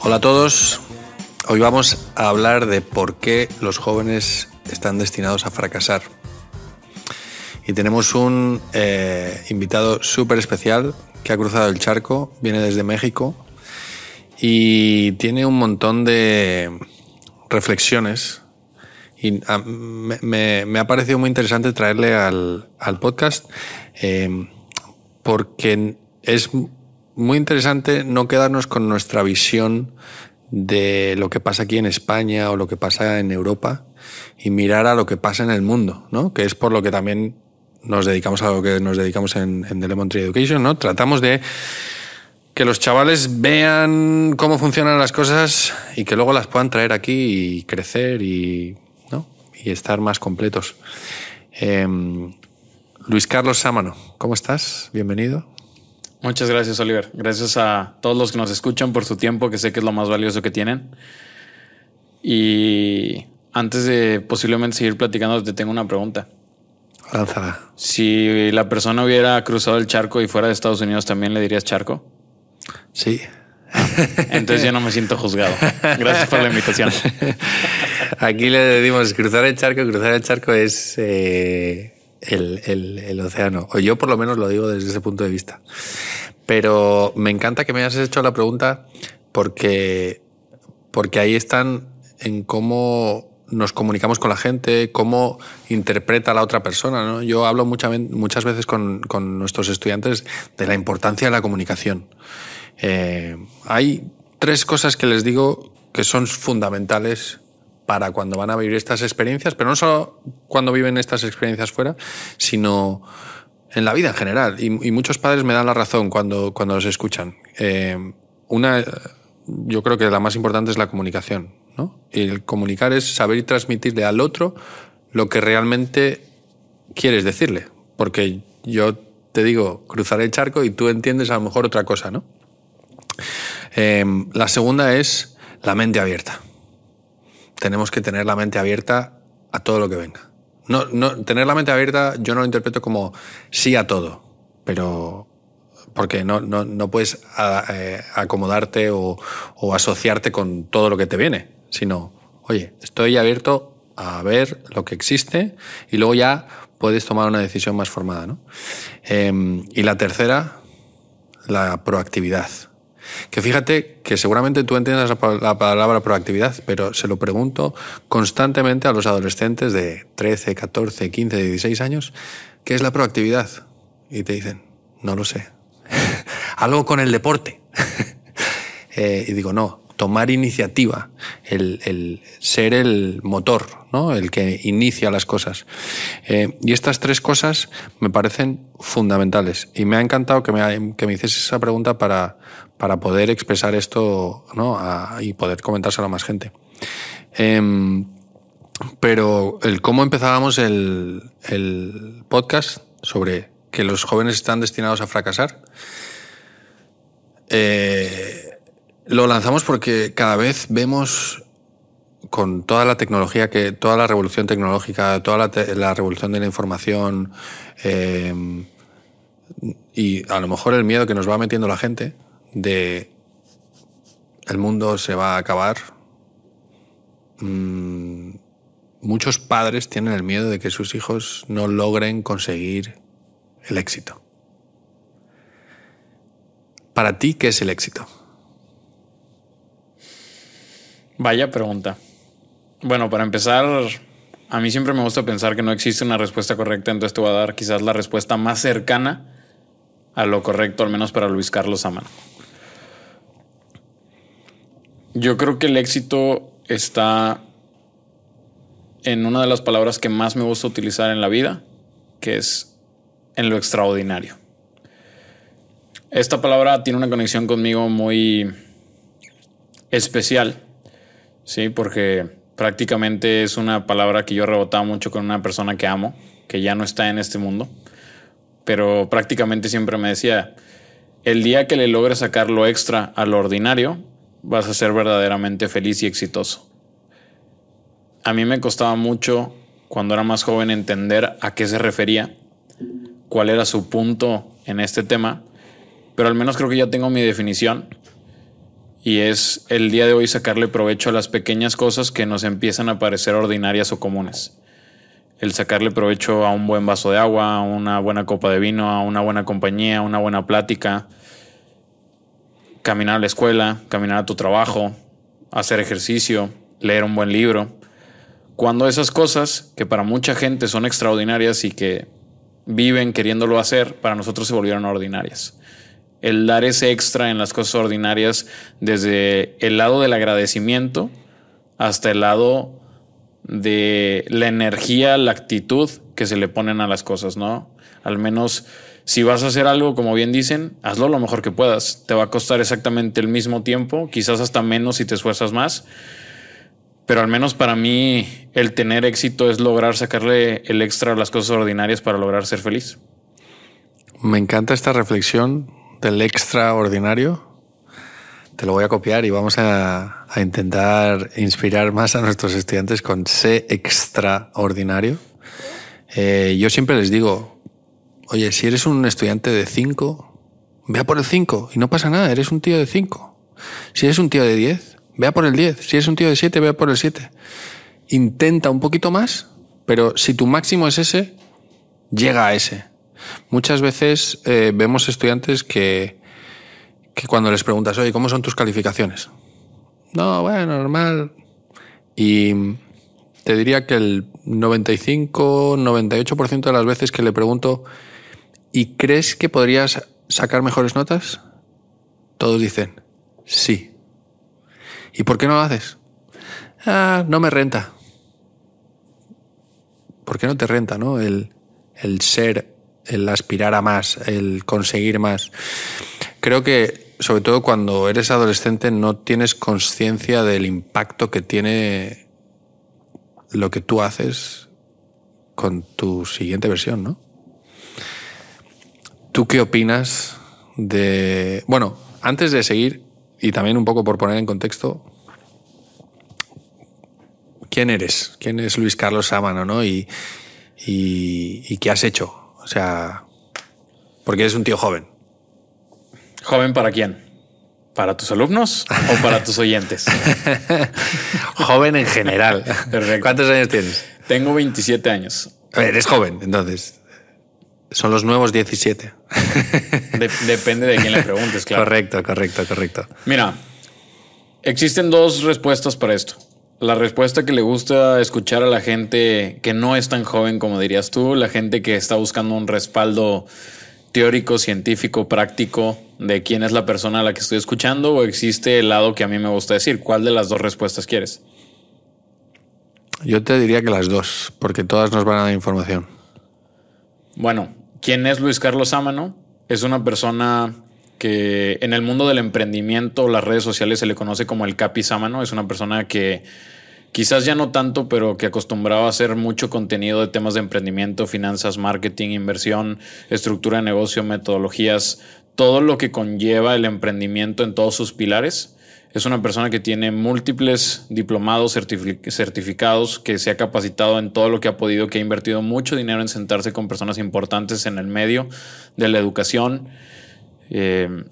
Hola a todos. Hoy vamos a hablar de por qué los jóvenes están destinados a fracasar. Y tenemos un eh, invitado súper especial que ha cruzado el charco, viene desde México y tiene un montón de reflexiones. Y ah, me, ha parecido muy interesante traerle al, podcast eh, porque es muy interesante no quedarnos con nuestra visión de lo que pasa aquí en España o lo que pasa en Europa y mirar a lo que pasa en el mundo, ¿no? Que es por lo que también nos dedicamos a lo que nos dedicamos en, en The Lemon Tree Education, ¿no? Tratamos de que los chavales vean cómo funcionan las cosas y que luego las puedan traer aquí y crecer y, ¿no? y estar más completos. Em, Luis Carlos Sámano, ¿cómo estás? Bienvenido. Muchas gracias, Oliver. Gracias a todos los que nos escuchan por su tiempo, que sé que es lo más valioso que tienen. Y antes de posiblemente seguir platicando, te tengo una pregunta. Lánzala. Si la persona hubiera cruzado el charco y fuera de Estados Unidos, ¿también le dirías charco? Sí. Entonces ya no me siento juzgado. Gracias por la invitación. Aquí le decimos cruzar el charco. Cruzar el charco es eh, el, el, océano. O yo por lo menos lo digo desde ese punto de vista. Pero me encanta que me hayas hecho la pregunta porque, porque ahí están en cómo nos comunicamos con la gente, cómo interpreta la otra persona. ¿no? Yo hablo muchas, muchas veces con, con, nuestros estudiantes de la importancia de la comunicación. Eh, hay tres cosas que les digo que son fundamentales para cuando van a vivir estas experiencias, pero no solo cuando viven estas experiencias fuera, sino en la vida en general. Y, muchos padres me dan la razón cuando, cuando los escuchan. Eh, una, yo creo que la más importante es la comunicación. ¿no? Y el comunicar es saber y transmitirle al otro lo que realmente quieres decirle. Porque yo te digo, cruzar el charco y tú entiendes a lo mejor otra cosa, ¿no? Eh, la segunda es la mente abierta tenemos que tener la mente abierta a todo lo que venga. No, no, tener la mente abierta yo no lo interpreto como sí a todo, pero porque no, no, no puedes eh, acomodarte o, o, asociarte con todo lo que te viene, sino, oye, estoy abierto a ver lo que existe y luego ya puedes tomar una decisión más formada. ¿no? Em, y la tercera, la proactividad. Que fíjate que seguramente tú entiendes la palabra proactividad, pero se lo pregunto constantemente a los adolescentes de 13, 14, 15, 16 años, ¿qué es la proactividad? Y te dicen, no lo sé. Algo con el deporte. eh, y digo, no, tomar iniciativa, el, ser el motor, ¿no? el que inicia las cosas. Eh, y estas tres cosas me parecen fundamentales. Y me ha encantado que me, que me hicieses esa pregunta para, para poder expresar esto ¿no? y poder comentárselo a más gente. Em, pero el cómo empezábamos el, podcast sobre que los jóvenes están destinados a fracasar, eh, lo lanzamos porque cada vez vemos con toda la tecnología, que toda la revolución tecnológica, toda la, revolución de la información eh, y a lo mejor el miedo que nos va metiendo la gente de el mundo se va a acabar. Mm, muchos padres tienen el miedo de que sus hijos no logren conseguir el éxito. Para ti, ¿qué es el éxito? Vaya pregunta. Bueno, para empezar, a mí siempre me gusta pensar que no existe una respuesta correcta, entonces te voy a dar quizás la respuesta más cercana a lo correcto, al menos para Luis Carlos Amano. Yo creo que el éxito está en una de las palabras que más me gusta utilizar en la vida, que es en lo extraordinario. Esta palabra tiene una conexión conmigo muy especial Sí, porque prácticamente es una palabra que yo rebotaba mucho con una persona que amo, que ya no está en este mundo, pero prácticamente siempre me decía, el día que le logres sacar lo extra a lo ordinario, vas a ser verdaderamente feliz y exitoso. A mí me costaba mucho cuando era más joven entender a qué se refería, cuál era su punto en este tema, pero al menos creo que ya tengo mi definición y es el día de hoy sacarle provecho a las pequeñas cosas que nos empiezan a parecer ordinarias o comunes. El sacarle provecho a un buen vaso de agua, a una buena copa de vino, a una buena compañía, a una buena plática, caminar a la escuela, caminar a tu trabajo, hacer ejercicio, leer un buen libro. Cuando esas cosas, que para mucha gente son extraordinarias y que viven queriéndolo hacer, para nosotros se volvieron ordinarias el dar ese extra en las cosas ordinarias desde el lado del agradecimiento hasta el lado de la energía, la actitud que se le ponen a las cosas, ¿no? Al menos si vas a hacer algo, como bien dicen, hazlo lo mejor que puedas. Te va a costar exactamente el mismo tiempo, quizás hasta menos si te esfuerzas más. Pero al menos para mí el tener éxito es lograr sacarle el extra a las cosas ordinarias para lograr ser feliz. Me encanta esta reflexión del extraordinario, te lo voy a copiar y vamos a, intentar inspirar más a nuestros estudiantes con sé extraordinario. Eh, yo siempre les digo, oye, si eres un estudiante de 5, vea por el 5 y no pasa nada, eres un tío de 5. Si eres un tío de 10, vea por el 10. Si eres un tío de 7, vea por el 7. Intenta un poquito más, pero si tu máximo es ese, llega a ese. Muchas veces eh, vemos estudiantes que, que cuando les preguntas, oye, ¿cómo son tus calificaciones? No, bueno, normal. Y te diría que el 95, 98% de las veces que le pregunto, ¿y crees que podrías sacar mejores notas? Todos dicen, sí. ¿Y por qué no lo haces? Ah, no me renta. ¿Por qué no te renta, no? El, el ser el aspirar a más, el conseguir más. Creo que, sobre todo cuando eres adolescente, no tienes conciencia del impacto que tiene lo que tú haces con tu siguiente versión, ¿no? ¿Tú qué opinas de... Bueno, antes de seguir, y también un poco por poner en contexto, ¿quién eres? ¿Quién es Luis Carlos Sámano, no? Y, y, y qué has hecho o sea, porque eres un tío joven. ¿Joven para quién? ¿Para tus alumnos o para tus oyentes? joven en general. ¿Cuántos años tienes? Tengo 27 años. eres joven, entonces. Son los nuevos 17. depende de quién le preguntes, claro. Correcto, correcto, correcto. Mira, existen dos respuestas para esto la respuesta que le gusta escuchar a la gente que no es tan joven como dirías tú, la gente que está buscando un respaldo teórico, científico, práctico de quién es la persona a la que estoy escuchando o existe el lado que a mí me gusta decir? ¿Cuál de las dos respuestas quieres? Yo te diría que las dos, porque todas nos van a dar información. Bueno, ¿quién es Luis Carlos Sámano? Es una persona que en el mundo del emprendimiento, las redes sociales se le conoce como el Capi Sámano. Es una persona que quizás ya no tanto, pero que acostumbraba a hacer mucho contenido de temas de emprendimiento, finanzas, marketing, inversión, estructura de negocio, metodologías, todo lo que conlleva el emprendimiento en todos sus pilares. Es una persona que tiene múltiples diplomados, certificados, que se ha capacitado en todo lo que ha podido, que ha invertido mucho dinero en sentarse con personas importantes en el medio de la educación eh,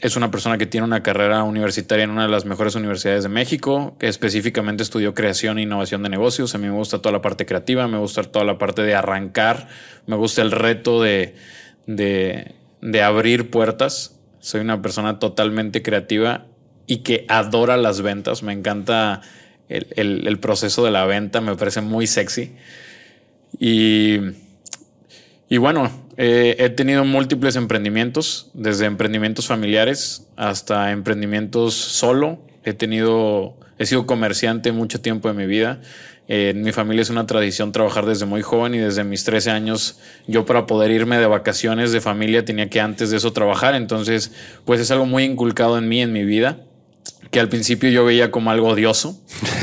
es una persona que tiene una carrera universitaria en una de las mejores universidades de México, que específicamente estudió creación e innovación de negocios. A mí me gusta toda la parte creativa, me gusta toda la parte de arrancar, me gusta el reto de, de, abrir puertas. Soy una persona totalmente creativa y que adora las ventas. Me encanta el, el proceso de la venta, me parece muy sexy. Y, y bueno, eh, he tenido múltiples emprendimientos, desde emprendimientos familiares hasta emprendimientos solo. He tenido, he sido comerciante mucho tiempo de mi vida. Eh, en mi familia es una tradición trabajar desde muy joven y desde mis 13 años yo para poder irme de vacaciones de familia tenía que antes de eso trabajar. Entonces, pues es algo muy inculcado en mí, en mi vida que al principio yo veía como algo odioso.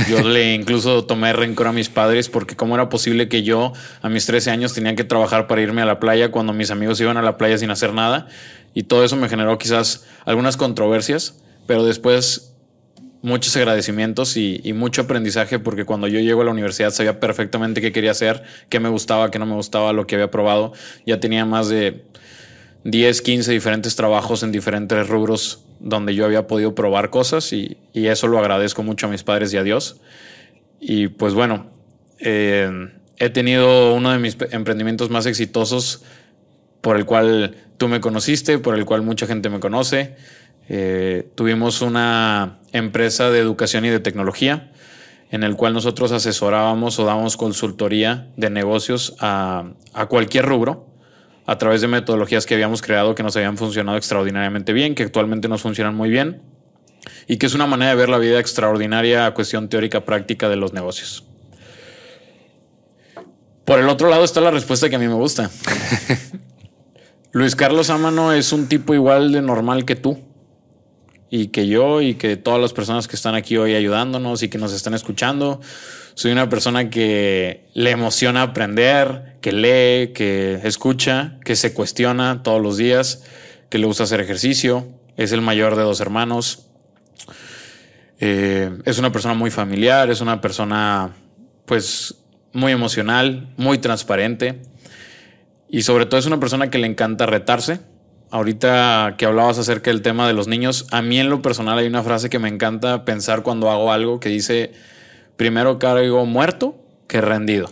Yo le incluso tomé rencor a mis padres porque cómo era posible que yo a mis 13 años tenía que trabajar para irme a la playa cuando mis amigos iban a la playa sin hacer nada. Y todo eso me generó quizás algunas controversias, pero después muchos agradecimientos y, y, mucho aprendizaje porque cuando yo llego a la universidad sabía perfectamente qué quería hacer, qué me gustaba, qué no me gustaba, lo que había probado. Ya tenía más de 10, 15 diferentes trabajos en diferentes rubros donde yo había podido probar cosas y, eso lo agradezco mucho a mis padres y a Dios. Y pues bueno, eh, he tenido uno de mis emprendimientos más exitosos por el cual tú me conociste, por el cual mucha gente me conoce. Eh, tuvimos una empresa de educación y de tecnología en el cual nosotros asesorábamos o dábamos consultoría de negocios a, a cualquier rubro a través de metodologías que habíamos creado que nos habían funcionado extraordinariamente bien, que actualmente nos funcionan muy bien y que es una manera de ver la vida extraordinaria a cuestión teórica práctica de los negocios. Por el otro lado está la respuesta que a mí me gusta. Luis Carlos Amano es un tipo igual de normal que tú y que yo y que todas las personas que están aquí hoy ayudándonos y que nos están escuchando. Soy una persona que le emociona aprender, que lee, que escucha, que se cuestiona todos los días, que le gusta hacer ejercicio. Es el mayor de dos hermanos. Eh, es una persona muy familiar, es una persona pues muy emocional, muy transparente y sobre todo es una persona que le encanta retarse. Ahorita que hablabas acerca del tema de los niños, a mí en lo personal hay una frase que me encanta pensar cuando hago algo que dice, primero caigo muerto que rendido.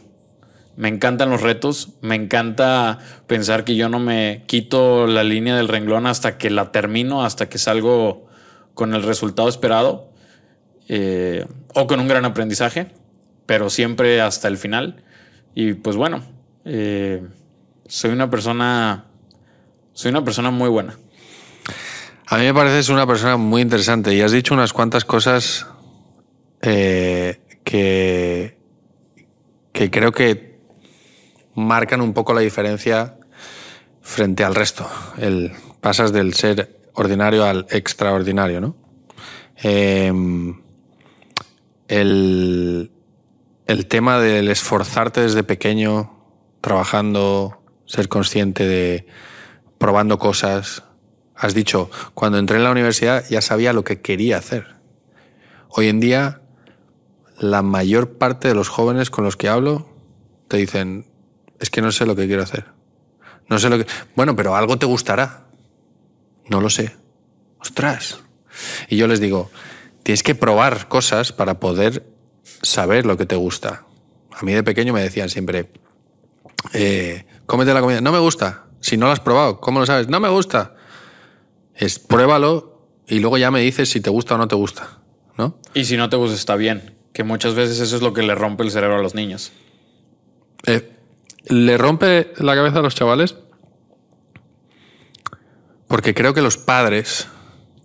Me encantan los retos, me encanta pensar que yo no me quito la línea del renglón hasta que la termino, hasta que salgo con el resultado esperado eh, o con un gran aprendizaje, pero siempre hasta el final. Y pues bueno, eh, soy una persona. Soy una persona muy buena. A mí me pareces una persona muy interesante y has dicho unas cuantas cosas eh, que, creo que marcan un poco la diferencia frente al resto. El, pasas del ser ordinario al extraordinario, ¿no? Em, el, el tema del esforzarte desde pequeño, trabajando, ser consciente de probando cosas. Has dicho, cuando entré en la universidad ya sabía lo que quería hacer. Hoy en día, la mayor parte de los jóvenes con los que hablo te dicen, es que no sé lo que quiero hacer. No sé lo que... Bueno, pero algo te gustará. No lo sé. Ostras. Y yo les digo, tienes que probar cosas para poder saber lo que te gusta. A mí de pequeño me decían siempre, eh, cómete la comida. No me gusta. Si no lo has probado, ¿cómo lo sabes? No me gusta. Es pruébalo y luego ya me dices si te gusta o no te gusta, ¿no? Y si no te gusta está bien, que muchas veces eso es lo que le rompe el cerebro a los niños. Eh, le rompe la cabeza a los chavales porque creo que los padres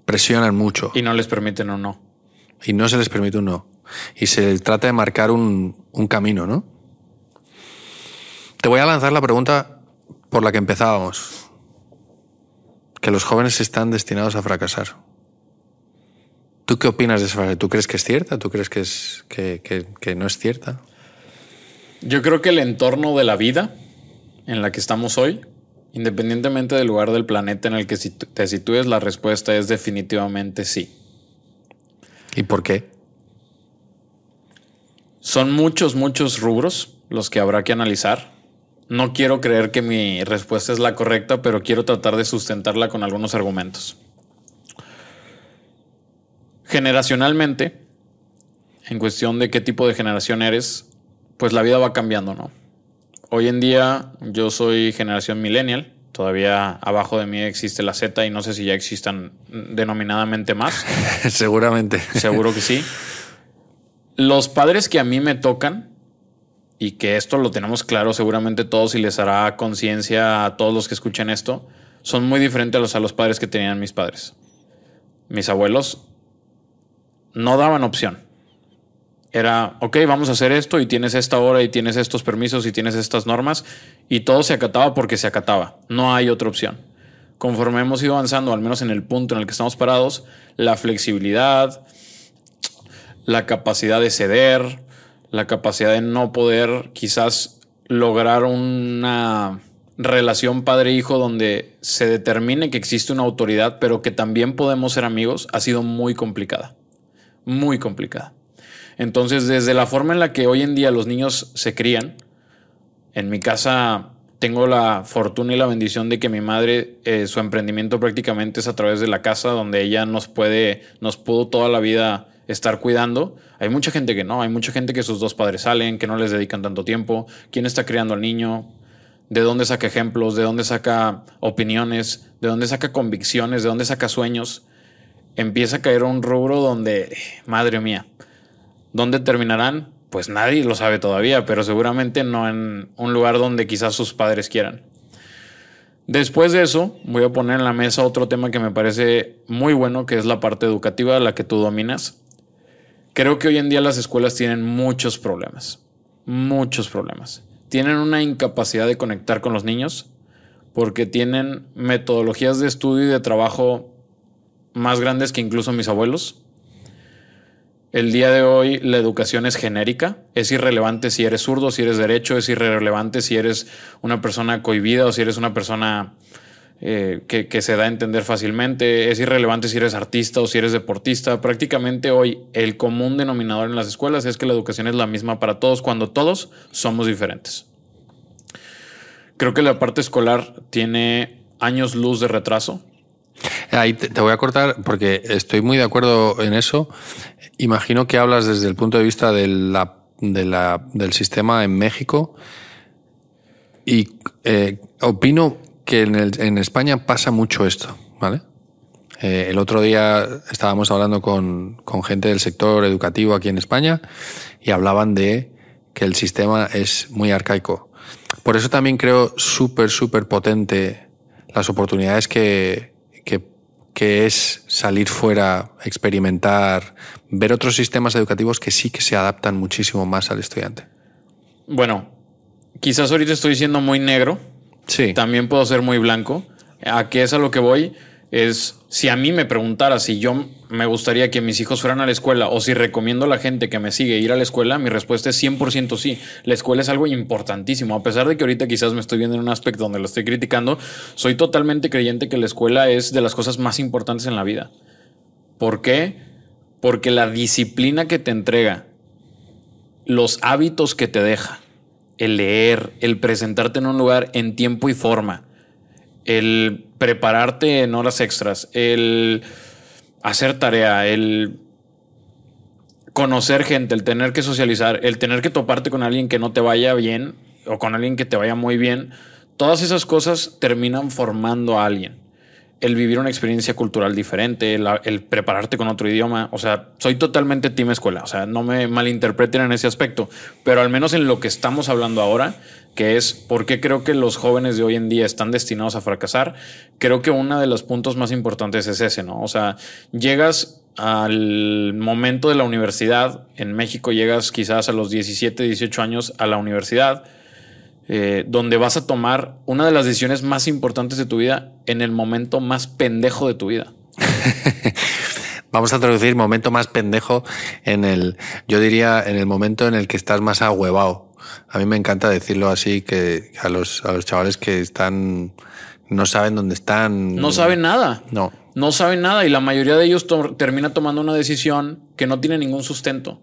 presionan mucho. Y no les permiten un no. Y no se les permite un no. Y se trata de marcar un, un camino, ¿no? Te voy a lanzar la pregunta por la que empezábamos. Que los jóvenes están destinados a fracasar. ¿Tú qué opinas de esa frase? ¿Tú crees que es cierta? ¿Tú crees que, es, que, no es cierta? Yo creo que el entorno de la vida en la que estamos hoy, independientemente del lugar del planeta en el que te sitúes, la respuesta es definitivamente sí. ¿Y por qué? Son muchos, muchos rubros los que habrá que analizar. No quiero creer que mi respuesta es la correcta, pero quiero tratar de sustentarla con algunos argumentos. Generacionalmente, en cuestión de qué tipo de generación eres, pues la vida va cambiando, ¿no? Hoy en día yo soy generación millennial, todavía abajo de mí existe la Z y no sé si ya existan denominadamente más. Seguramente. Seguro que sí. Los padres que a mí me tocan y que esto lo tenemos claro seguramente todos y les hará conciencia a todos los que escuchen esto, son muy diferentes a los, a los padres que tenían mis padres. Mis abuelos no daban opción. Era, ok, vamos a hacer esto y tienes esta hora y tienes estos permisos y tienes estas normas y todo se acataba porque se acataba. No hay otra opción. Conforme hemos ido avanzando, al menos en el punto en el que estamos parados, la flexibilidad, la capacidad de ceder, la capacidad de no poder quizás lograr una relación padre-hijo donde se determine que existe una autoridad, pero que también podemos ser amigos, ha sido muy complicada. Muy complicada. Entonces, desde la forma en la que hoy en día los niños se crían, en mi casa tengo la fortuna y la bendición de que mi madre, eh, su emprendimiento prácticamente es a través de la casa, donde ella nos puede, nos pudo toda la vida estar cuidando. Hay mucha gente que no, hay mucha gente que sus dos padres salen, que no les dedican tanto tiempo. ¿Quién está criando al niño? ¿De dónde saca ejemplos? ¿De dónde saca opiniones? ¿De dónde saca convicciones? ¿De dónde saca sueños? Empieza a caer un rubro donde, madre mía, ¿dónde terminarán? Pues nadie lo sabe todavía, pero seguramente no en un lugar donde quizás sus padres quieran. Después de eso, voy a poner en la mesa otro tema que me parece muy bueno, que es la parte educativa, la que tú dominas. Creo que hoy en día las escuelas tienen muchos problemas, muchos problemas. Tienen una incapacidad de conectar con los niños porque tienen metodologías de estudio y de trabajo más grandes que incluso mis abuelos. El día de hoy la educación es genérica, es irrelevante si eres zurdo, si eres derecho, es irrelevante si eres una persona cohibida o si eres una persona eh, que, se da a entender fácilmente. Es irrelevante si eres artista o si eres deportista. Prácticamente hoy el común denominador en las escuelas es que la educación es la misma para todos cuando todos somos diferentes. Creo que la parte escolar tiene años luz de retraso. Ahí te, voy a cortar porque estoy muy de acuerdo en eso. Imagino que hablas desde el punto de vista de la, del sistema en México y eh, opino que en, el, en España pasa mucho esto, ¿vale? Eh, el otro día estábamos hablando con, con gente del sector educativo aquí en España y hablaban de que el sistema es muy arcaico. Por eso también creo súper, súper potente las oportunidades que, que, que, es salir fuera, experimentar, ver otros sistemas educativos que sí que se adaptan muchísimo más al estudiante. Bueno, quizás ahorita estoy siendo muy negro, Sí. También puedo ser muy blanco. ¿A qué es a lo que voy? Es si a mí me preguntara si yo me gustaría que mis hijos fueran a la escuela o si recomiendo a la gente que me sigue ir a la escuela, mi respuesta es 100% sí. La escuela es algo importantísimo. A pesar de que ahorita quizás me estoy viendo en un aspecto donde lo estoy criticando, soy totalmente creyente que la escuela es de las cosas más importantes en la vida. ¿Por qué? Porque la disciplina que te entrega, los hábitos que te deja, el leer, el presentarte en un lugar en tiempo y forma, el prepararte en horas extras, el hacer tarea, el conocer gente, el tener que socializar, el tener que toparte con alguien que no te vaya bien o con alguien que te vaya muy bien, todas esas cosas terminan formando a alguien el vivir una experiencia cultural diferente, el, prepararte con otro idioma. O sea, soy totalmente team escuela. O sea, no me malinterpreten en ese aspecto, pero al menos en lo que estamos hablando ahora, que es por qué creo que los jóvenes de hoy en día están destinados a fracasar, creo que uno de los puntos más importantes es ese, ¿no? O sea, llegas al momento de la universidad, en México llegas quizás a los 17, 18 años a la universidad eh, donde vas a tomar una de las decisiones más importantes de tu vida en el momento más pendejo de tu vida. Vamos a traducir momento más pendejo en el, yo diría, en el momento en el que estás más ahuevado. A mí me encanta decirlo así, que a los, a los chavales que están, no saben dónde están. No saben nada. No. No saben nada y la mayoría de ellos termina tomando una decisión que no tiene ningún sustento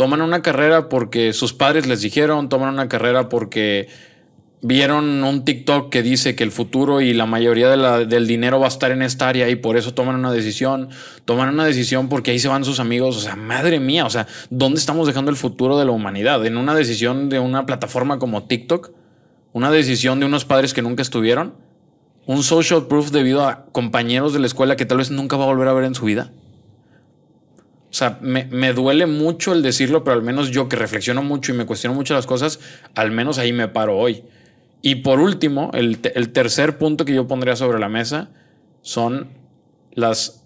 toman una carrera porque sus padres les dijeron, toman una carrera porque vieron un TikTok que dice que el futuro y la mayoría del dinero va a estar en esta área y por eso toman una decisión, toman una decisión porque ahí se van sus amigos, o sea, madre mía, o sea, ¿dónde estamos dejando el futuro de la humanidad? ¿En una decisión de una plataforma como TikTok? ¿Una decisión de unos padres que nunca estuvieron? ¿Un social proof debido a compañeros de la escuela que tal vez nunca va a volver a ver en su vida? O sea, me, duele mucho el decirlo, pero al menos yo que reflexiono mucho y me cuestiono mucho las cosas, al menos ahí me paro hoy. Y por último, el, el tercer punto que yo pondría sobre la mesa son las...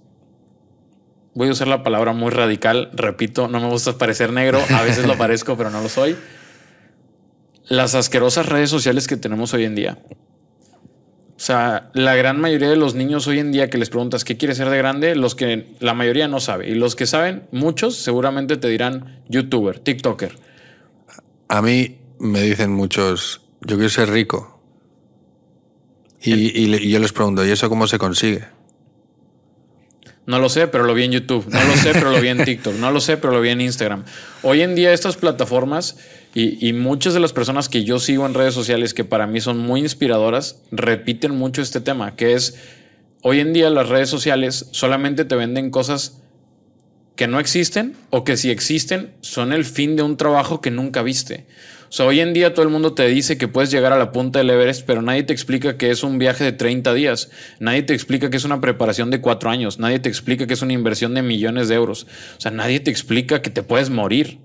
Voy a usar la palabra muy radical, repito, no me gusta parecer negro, a veces lo parezco, pero no lo soy. Las asquerosas redes sociales que tenemos hoy en día. O sea, la gran mayoría de los niños hoy en día que les preguntas qué quieres ser de grande, los que la mayoría no sabe. Y los que saben, muchos seguramente te dirán youtuber, TikToker. A mí me dicen muchos, yo quiero ser rico. Y, yo les pregunto, ¿y eso cómo se consigue? No lo sé, pero lo vi en YouTube. No lo sé, pero lo vi en TikTok. No lo sé, pero lo vi en Instagram. Hoy en día estas plataformas y, muchas de las personas que yo sigo en redes sociales que para mí son muy inspiradoras repiten mucho este tema, que es hoy en día las redes sociales solamente te venden cosas que no existen o que si existen son el fin de un trabajo que nunca viste. O sea, hoy en día todo el mundo te dice que puedes llegar a la punta del Everest, pero nadie te explica que es un viaje de 30 días. Nadie te explica que es una preparación de cuatro años. Nadie te explica que es una inversión de millones de euros. O sea, nadie te explica que te puedes morir.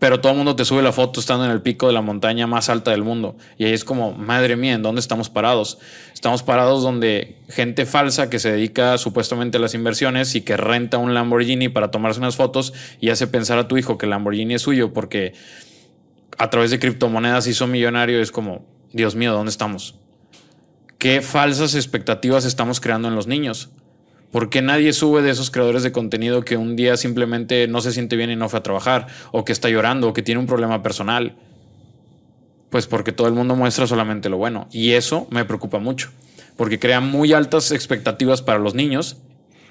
Pero todo el mundo te sube la foto estando en el pico de la montaña más alta del mundo. Y ahí es como, madre mía, ¿en dónde estamos parados? Estamos parados donde gente falsa que se dedica supuestamente a las inversiones y que renta un Lamborghini para tomarse unas fotos y hace pensar a tu hijo que el Lamborghini es suyo porque a través de criptomonedas hizo millonario, es como, Dios mío, ¿dónde estamos? ¿Qué falsas expectativas estamos creando en los niños? ¿Por qué nadie sube de esos creadores de contenido que un día simplemente no se siente bien y no fue a trabajar? O que está llorando, o que tiene un problema personal. Pues porque todo el mundo muestra solamente lo bueno. Y eso me preocupa mucho. Porque crea muy altas expectativas para los niños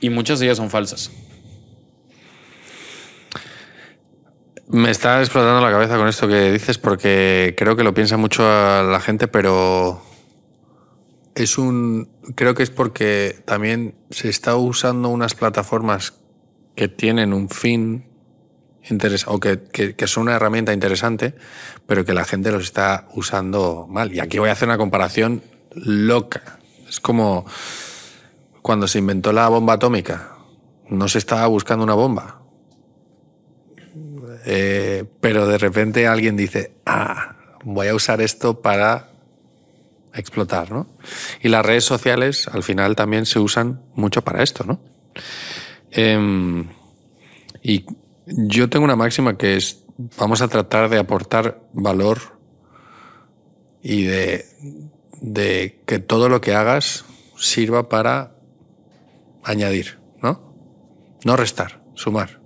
y muchas de ellas son falsas. Me está explotando la cabeza con esto que dices porque creo que lo piensa mucho la gente, pero es un. Creo que es porque también se está usando unas plataformas que tienen un fin interesante o que, que, que, son una herramienta interesante, pero que la gente los está usando mal. Y aquí voy a hacer una comparación loca. Es como cuando se inventó la bomba atómica. No se estaba buscando una bomba eh, pero de repente alguien dice, ah, voy a usar esto para explotar, ¿no? Y las redes sociales al final también se usan mucho para esto, ¿no? Eh, y yo tengo una máxima que es, vamos a tratar de aportar valor y de, de que todo lo que hagas sirva para añadir, ¿no? No restar, sumar.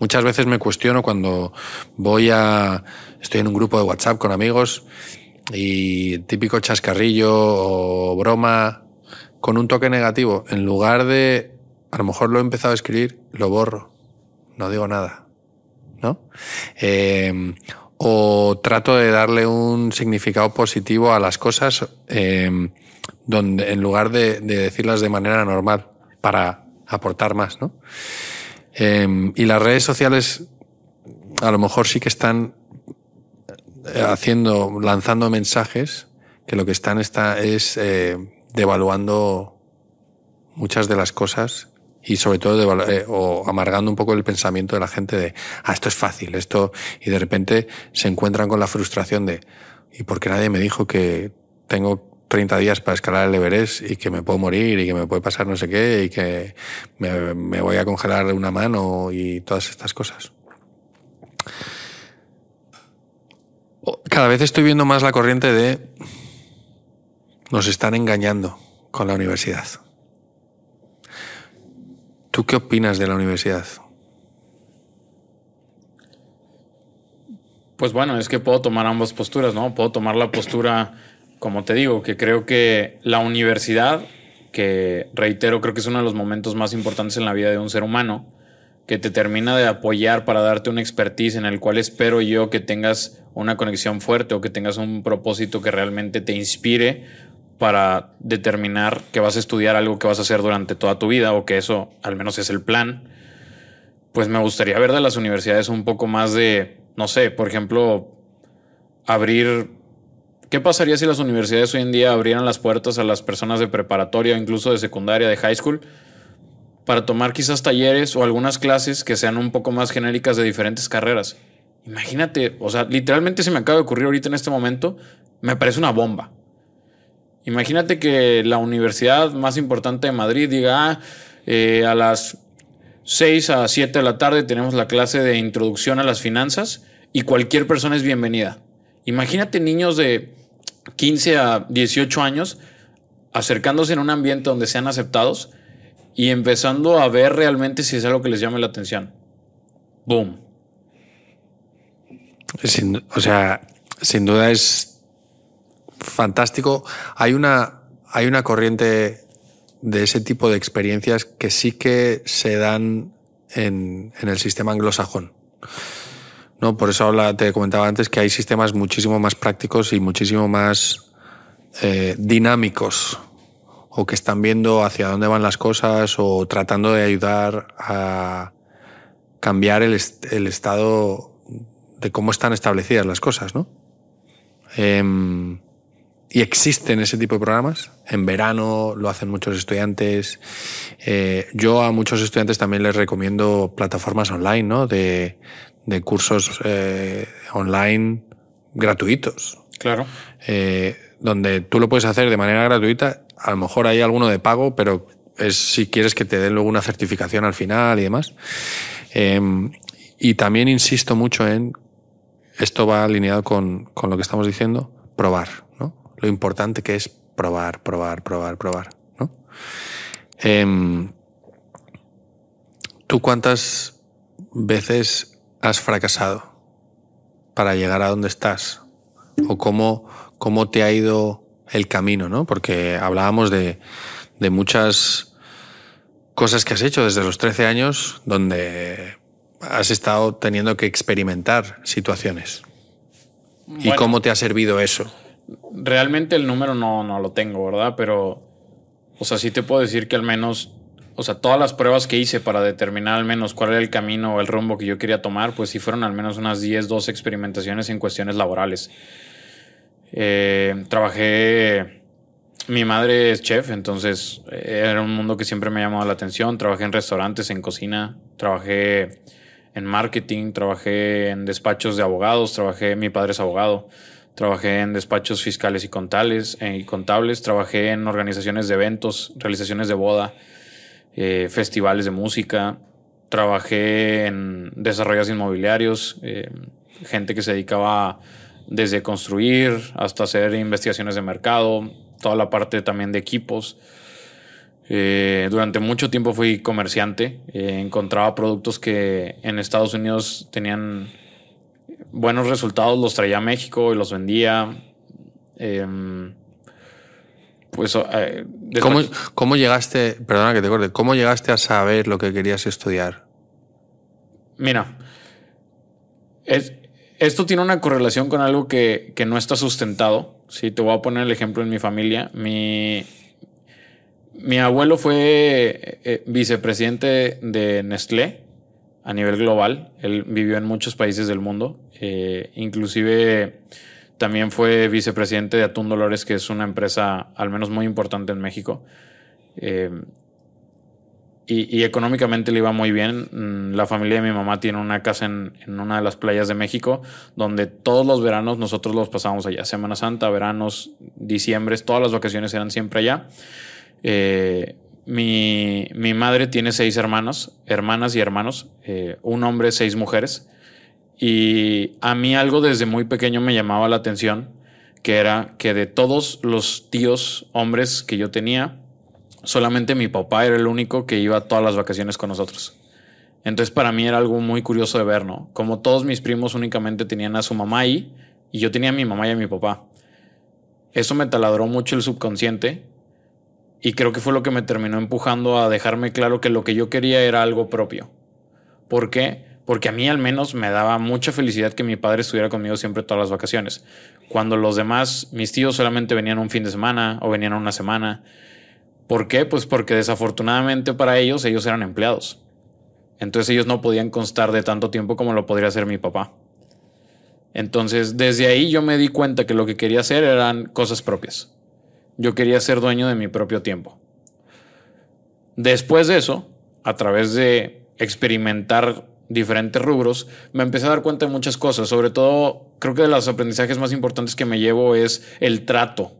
Muchas veces me cuestiono cuando voy a. Estoy en un grupo de WhatsApp con amigos y típico chascarrillo o broma con un toque negativo. En lugar de. A lo mejor lo he empezado a escribir, lo borro. No digo nada. ¿No? Eh, o trato de darle un significado positivo a las cosas eh, donde, en lugar de, de decirlas de manera normal para aportar más, ¿no? Eh, y las redes sociales a lo mejor sí que están haciendo, lanzando mensajes que lo que están está, es eh, devaluando muchas de las cosas y sobre todo eh, o amargando un poco el pensamiento de la gente de, ah, esto es fácil, esto, y de repente se encuentran con la frustración de, ¿y por qué nadie me dijo que tengo 30 días para escalar el Everest y que me puedo morir y que me puede pasar no sé qué y que me, me voy a congelar una mano y todas estas cosas. Cada vez estoy viendo más la corriente de nos están engañando con la universidad. ¿Tú qué opinas de la universidad? Pues bueno, es que puedo tomar ambas posturas, ¿no? Puedo tomar la postura como te digo, que creo que la universidad, que reitero, creo que es uno de los momentos más importantes en la vida de un ser humano, que te termina de apoyar para darte una expertise en el cual espero yo que tengas una conexión fuerte o que tengas un propósito que realmente te inspire para determinar que vas a estudiar algo que vas a hacer durante toda tu vida o que eso al menos es el plan, pues me gustaría ver de las universidades un poco más de, no sé, por ejemplo, abrir ¿Qué pasaría si las universidades hoy en día abrieran las puertas a las personas de preparatoria o incluso de secundaria, de high school, para tomar quizás talleres o algunas clases que sean un poco más genéricas de diferentes carreras? Imagínate, o sea, literalmente se me acaba de ocurrir ahorita en este momento, me parece una bomba. Imagínate que la universidad más importante de Madrid diga, ah, eh, a las 6 a 7 de la tarde tenemos la clase de introducción a las finanzas y cualquier persona es bienvenida. Imagínate niños de 15 a 18 años acercándose en un ambiente donde sean aceptados y empezando a ver realmente si es algo que les llame la atención. Boom. o sea, sin duda es fantástico. Hay una, hay una corriente de ese tipo de experiencias que sí que se dan en, en el sistema anglosajón. ¿no? Por eso habla, te comentaba antes que hay sistemas muchísimo más prácticos y muchísimo más eh, dinámicos o que están viendo hacia dónde van las cosas o tratando de ayudar a cambiar el, el estado de cómo están establecidas las cosas, ¿no? Em, y existen ese tipo de programas. En verano lo hacen muchos estudiantes. Eh, yo a muchos estudiantes también les recomiendo plataformas online, ¿no? De, de cursos eh, online gratuitos. Claro. Eh, donde tú lo puedes hacer de manera gratuita. A lo mejor hay alguno de pago, pero es si quieres que te den luego una certificación al final y demás. Em, y también insisto mucho en, esto va alineado con, con lo que estamos diciendo, probar, ¿no? Lo importante que es probar, probar, probar, probar, ¿no? Em, ¿Tú cuántas veces has fracasado para llegar a donde estás? ¿O cómo, cómo te ha ido el camino, ¿no? Porque hablábamos de, de muchas cosas que has hecho desde los 13 años donde has estado teniendo que experimentar situaciones. ¿Y cómo te ha servido eso? Realmente el número no, no lo tengo, ¿verdad? Pero, o sea, sí te puedo decir que al menos, o sea, todas las pruebas que hice para determinar al menos cuál era el camino o el rumbo que yo quería tomar, pues sí fueron al menos unas 10, 12 experimentaciones en cuestiones laborales. Eh, trabajé mi madre es chef, entonces era un mundo que siempre me ha llamado la atención. Trabajé en restaurantes, en cocina, trabajé en marketing, trabajé en despachos de abogados, trabajé, mi padre es abogado, trabajé en despachos fiscales y contables, eh, y contables trabajé en organizaciones de eventos, realizaciones de boda, eh, festivales de música, trabajé en desarrollos inmobiliarios, eh, gente que se dedicaba desde construir hasta hacer investigaciones de mercado, toda la parte también de equipos. Eh, durante mucho tiempo fui comerciante, eh, encontraba productos que en Estados Unidos tenían buenos resultados, los traía a México y los vendía. Em, pues, eh, ¿Cómo, ¿Cómo, llegaste, perdona que te corte, cómo llegaste a saber lo que querías estudiar? Mira, es, esto tiene una correlación con algo que, que no está sustentado. Sí, te voy a poner el ejemplo en mi familia. Mi, mi abuelo fue eh, eh, vicepresidente de Nestlé a nivel global. Él vivió en muchos países del mundo. Eh, inclusive también fue vicepresidente de Atún Dolores, que es una empresa al menos muy importante en México. Y, económicamente le iba muy bien. Mm, la familia de mi mamá tiene una casa en, una de las playas de México, donde todos los veranos nosotros los pasábamos allá. Semana Santa, veranos, diciembres, todas las vacaciones eran siempre allá. Eh, mi, madre tiene seis hermanos, hermanas y hermanos, eh, un hombre, seis mujeres. Y a mí algo desde muy pequeño me llamaba la atención, que era que de todos los tíos hombres que yo tenía, solamente mi papá era el único que iba todas las vacaciones con nosotros. Entonces para mí era algo muy curioso de ver, ¿no? Como todos mis primos únicamente tenían a su mamá ahí y yo tenía a mi mamá y a mi papá. Eso me taladró mucho el subconsciente y creo que fue lo que me terminó empujando a dejarme claro que lo que yo quería era algo propio. ¿Por qué? Porque a mí al menos me daba mucha felicidad que mi padre estuviera conmigo siempre todas las vacaciones. Cuando los demás, mis tíos solamente venían un fin de semana o venían una semana. ¿Por qué? Pues porque desafortunadamente para ellos ellos eran empleados. Entonces ellos no podían constar de tanto tiempo como lo podría hacer mi papá. Entonces desde ahí yo me di cuenta que lo que quería hacer eran cosas propias. Yo quería ser dueño de mi propio tiempo. Después de eso, a través de experimentar diferentes rubros, me empecé a dar cuenta de muchas cosas. Sobre todo, creo que de los aprendizajes más importantes que me llevo es el trato,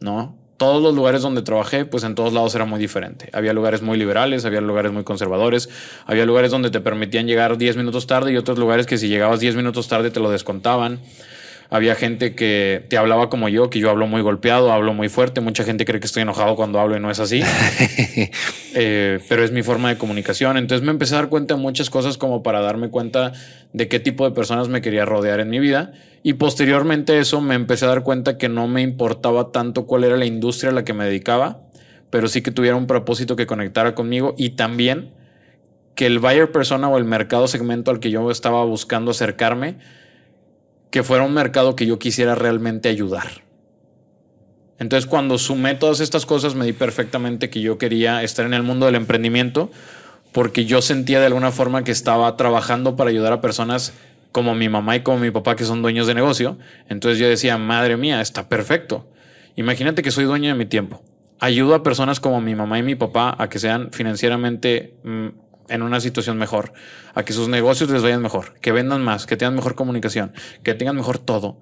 ¿no? Todos los lugares donde trabajé, pues en todos lados era muy diferente. Había lugares muy liberales, había lugares muy conservadores, había lugares donde te permitían llegar 10 minutos tarde y otros lugares que si llegabas 10 minutos tarde te lo descontaban. Había gente que te hablaba como yo, que yo hablo muy golpeado, hablo muy fuerte. Mucha gente cree que estoy enojado cuando hablo y no es así. Eh, pero es mi forma de comunicación. Entonces me empecé a dar cuenta de muchas cosas como para darme cuenta de qué tipo de personas me quería rodear en mi vida. Y posteriormente eso me empecé a dar cuenta que no me importaba tanto cuál era la industria a la que me dedicaba, pero sí que tuviera un propósito que conectara conmigo y también que el buyer persona o el mercado segmento al que yo estaba buscando acercarme, que fuera un mercado que yo quisiera realmente ayudar. Entonces cuando sumé todas estas cosas me di perfectamente que yo quería estar en el mundo del emprendimiento porque yo sentía de alguna forma que estaba trabajando para ayudar a personas como mi mamá y como mi papá que son dueños de negocio. Entonces yo decía, madre mía, está perfecto. Imagínate que soy dueño de mi tiempo. Ayudo a personas como mi mamá y mi papá a que sean financieramente mm, en una situación mejor, a que sus negocios les vayan mejor, que vendan más, que tengan mejor comunicación, que tengan mejor todo.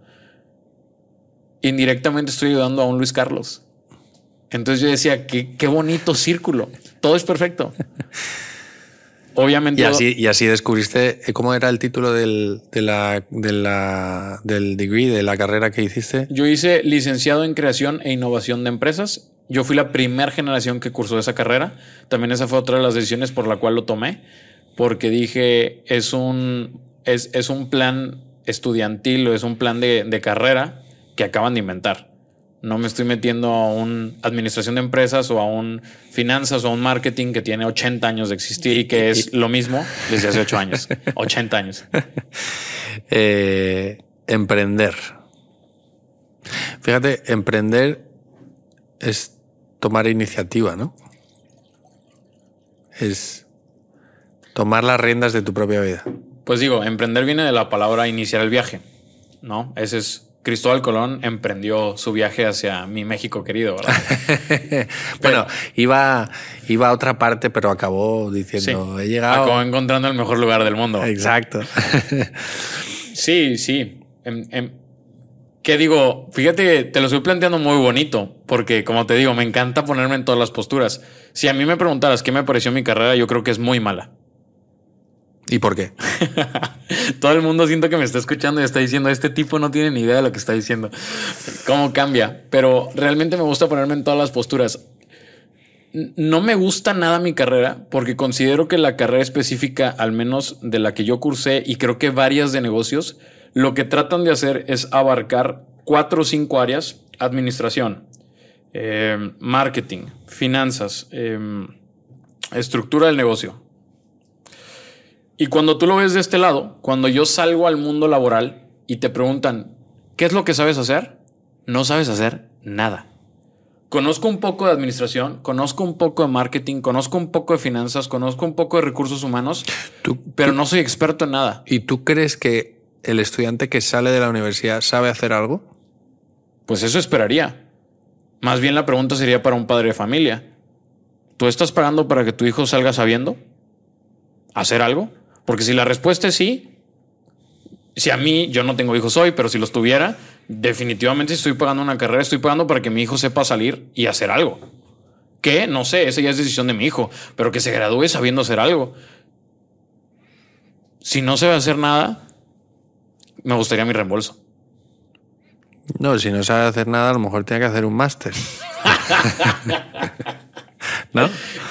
Indirectamente estoy ayudando a un Luis Carlos. Entonces yo decía, qué, qué bonito círculo. Todo es perfecto. Obviamente. Y así, y así descubriste eh, cómo era el título del, de la, de la, del degree, de la carrera que hiciste. Yo hice licenciado en creación e innovación de empresas. Yo fui la primera generación que cursó esa carrera. También esa fue otra de las decisiones por la cual lo tomé, porque dije es un, es, es un plan estudiantil o es un plan de, de carrera que acaban de inventar. No me estoy metiendo a un administración de empresas o a un finanzas o a un marketing que tiene 80 años de existir y que es lo mismo desde hace 8 años. 80 años. Eh, emprender. Fíjate, emprender es tomar iniciativa, ¿no? Es tomar las riendas de tu propia vida. Pues digo, emprender viene de la palabra iniciar el viaje, ¿no? Ese es Cristóbal Colón emprendió su viaje hacia mi México querido, ¿verdad? bueno, iba, iba a otra parte, pero acabó diciendo, he llegado. Acabó encontrando el mejor lugar del mundo. Exacto. sí, sí. ¿Qué digo? Fíjate, te lo estoy planteando muy bonito, porque como te digo, me encanta ponerme en todas las posturas. Si a mí me preguntaras qué me pareció mi carrera, yo creo que es muy mala. ¿Y por qué? Todo el mundo siento que me está escuchando y está diciendo, este tipo no tiene ni idea de lo que está diciendo. ¿Cómo cambia? Pero realmente me gusta ponerme en todas las posturas. No me gusta nada mi carrera porque considero que la carrera específica, al menos de la que yo cursé y creo que varias de negocios, lo que tratan de hacer es abarcar cuatro o cinco áreas, administración, eh, marketing, finanzas, eh, estructura del negocio, y cuando tú lo ves de este lado, cuando yo salgo al mundo laboral y te preguntan, ¿qué es lo que sabes hacer? No sabes hacer nada. Conozco un poco de administración, conozco un poco de marketing, conozco un poco de finanzas, conozco un poco de recursos humanos, pero no soy experto en nada. ¿Y tú crees que el estudiante que sale de la universidad sabe hacer algo? Pues eso esperaría. Más bien la pregunta sería para un padre de familia. ¿Tú estás pagando para que tu hijo salga sabiendo hacer algo? Porque si la respuesta es sí, si a mí yo no tengo hijos hoy, pero si los tuviera, definitivamente estoy pagando una carrera, estoy pagando para que mi hijo sepa salir y hacer algo. Que no sé, esa ya es decisión de mi hijo, pero que se gradúe sabiendo hacer algo. Si no se va a hacer nada, me gustaría mi reembolso. No, si no sabe hacer nada, a lo mejor tiene que hacer un máster. ¿No?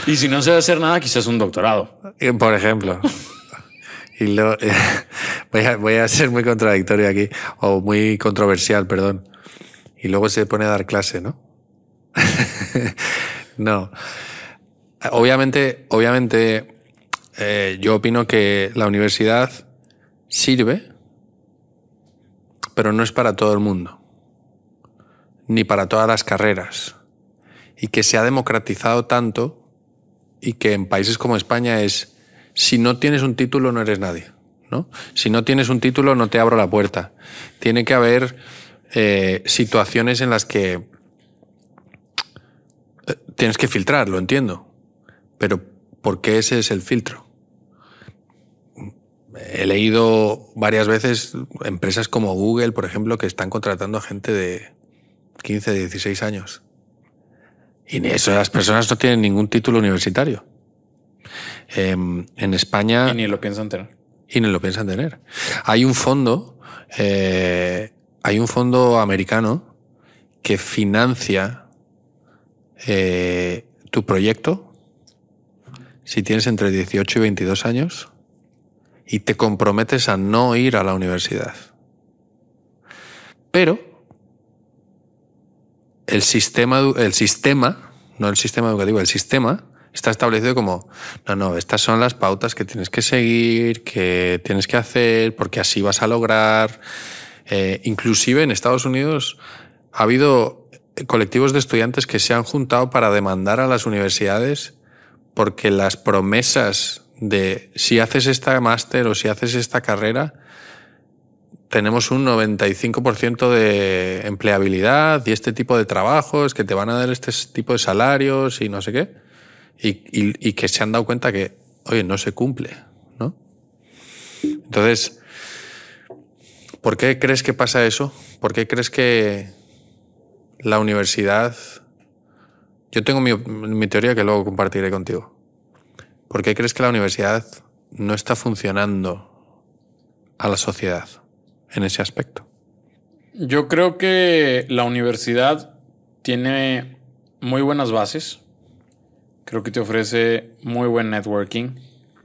Y si no a hacer nada, quizás un doctorado. Eh, por ejemplo. Y lo, voy, a, ser muy contradictorio aquí, o muy controversial, perdón. Y luego se pone a dar clase, ¿no? no. Obviamente, obviamente, eh, yo opino que la universidad sirve, pero no es para todo el mundo, ni para todas las carreras. Y que se ha democratizado tanto y que en países como España es si no tienes un título no eres nadie. ¿no? Si no tienes un título no te abro la puerta. Tiene que haber eh, situaciones en las que eh, tienes que filtrar, lo entiendo. Pero ¿por qué ese es el filtro? He leído varias veces empresas como Google, por ejemplo, que están contratando a gente de 15, 16 años. Y esas personas no tienen ningún título universitario. Em, en España. Y ni lo piensan tener. Y ni lo piensan tener. Hay un fondo, eh, hay un fondo americano que financia eh, tu proyecto si tienes entre 18 y 22 años y te comprometes a no ir a la universidad. Pero el sistema, el sistema no el sistema educativo, el sistema está establecido como, no, no, estas son las pautas que tienes que seguir, que tienes que hacer, porque así vas a lograr. Eh, inclusive en Estados Unidos ha habido colectivos de estudiantes que se han juntado para demandar a las universidades porque las promesas de si haces esta máster o si haces esta carrera, tenemos un 95% de empleabilidad y este tipo de trabajos que te van a dar este tipo de salarios y no sé qué. Y, y, que se han dado cuenta que, oye, no se cumple, ¿no? Entonces, ¿por qué crees que pasa eso? ¿Por qué crees que la universidad... Yo tengo mi, mi teoría que luego compartiré contigo. ¿Por qué crees que la universidad no está funcionando a la sociedad? en ese aspecto? Yo creo que la universidad tiene muy buenas bases. Creo que te ofrece muy buen networking.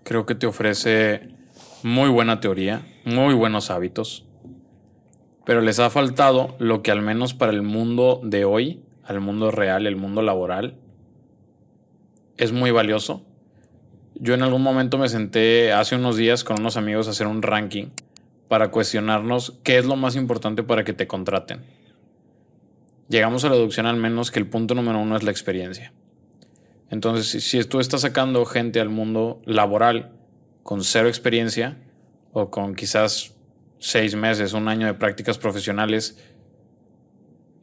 Creo que te ofrece muy buena teoría, muy buenos hábitos. Pero les ha faltado lo que al menos para el mundo de hoy, al mundo real, el mundo laboral, es muy valioso. Yo en algún momento me senté hace unos días con unos amigos a hacer un ranking para cuestionarnos qué es lo más importante para que te contraten. Llegamos a la deducción al menos que el punto número uno es la experiencia. Entonces, si tú estás sacando gente al mundo laboral con cero experiencia o con quizás seis meses, un año de prácticas profesionales,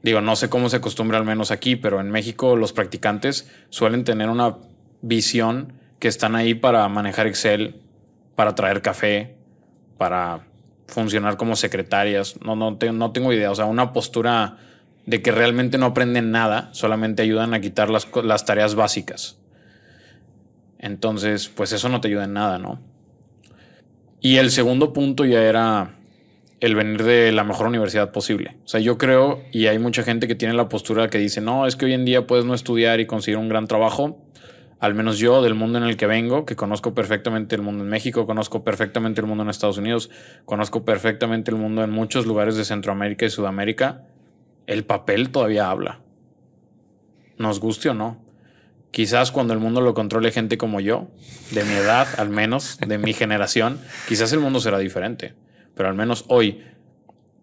digo, no sé cómo se acostumbra al menos aquí, pero en México los practicantes suelen tener una visión que están ahí para manejar Excel, para traer café, para funcionar como secretarias. No, no, no tengo idea. O sea, una postura de que realmente no aprenden nada, solamente ayudan a quitar las, las tareas básicas. Entonces, pues eso no te ayuda en nada, ¿no? Y el segundo punto ya era el venir de la mejor universidad posible. O sea, yo creo, y hay mucha gente que tiene la postura que dice, no, es que hoy en día puedes no estudiar y conseguir un gran trabajo al menos yo, del mundo en el que vengo, que conozco perfectamente el mundo en México, conozco perfectamente el mundo en Estados Unidos, conozco perfectamente el mundo en muchos lugares de Centroamérica y Sudamérica, el papel todavía habla. Nos guste o no. Quizás cuando el mundo lo controle gente como yo, de mi edad al menos, de mi generación, quizás el mundo será diferente. Pero al menos hoy,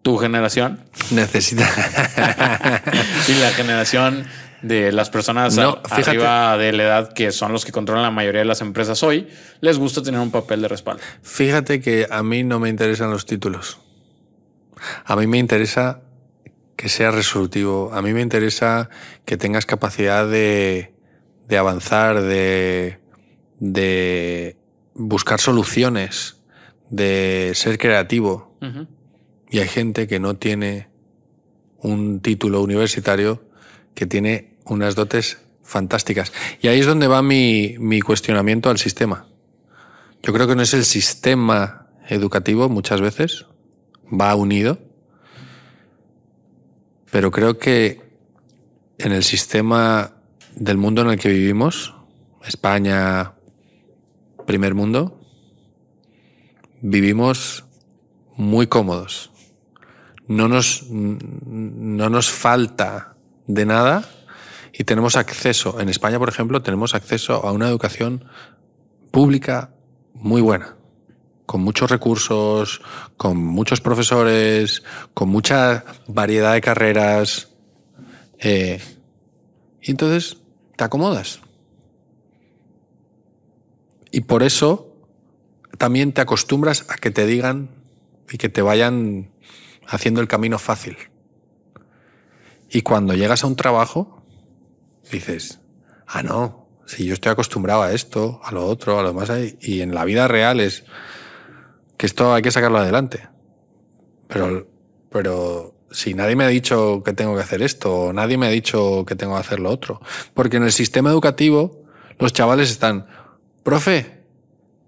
tu generación necesita. y la generación de las personas arriba de la edad que son los que controlan la mayoría de las empresas hoy, les gusta tener un papel de respaldo. Fíjate que a mí no me interesan los títulos. A mí me interesa que sea resolutivo. A mí me interesa que tengas capacidad de, de avanzar, de, de buscar soluciones, de ser creativo. Y hay gente que no tiene un título universitario que tiene unas dotes fantásticas. Y ahí es donde va mi, mi cuestionamiento al sistema. Yo creo que no es el sistema educativo muchas veces, va unido, pero creo que en el sistema del mundo en el que vivimos, España, primer mundo, vivimos muy cómodos. No nos, no nos falta de nada y tenemos acceso, en España, por ejemplo, tenemos acceso a una educación pública muy buena, con muchos recursos, con muchos profesores, con mucha variedad de carreras. Eh, y entonces te acomodas. Y por eso también te acostumbras a que te digan y que te vayan haciendo el camino fácil. Y cuando llegas a un trabajo, dices, ah, no, si yo estoy acostumbrado a esto, a lo otro, a lo demás, y en la vida real es que esto hay que sacarlo adelante. Pero, pero si nadie me ha dicho que tengo que hacer esto, o nadie me ha dicho que tengo que hacer lo otro. Porque en el sistema educativo, los chavales están, profe,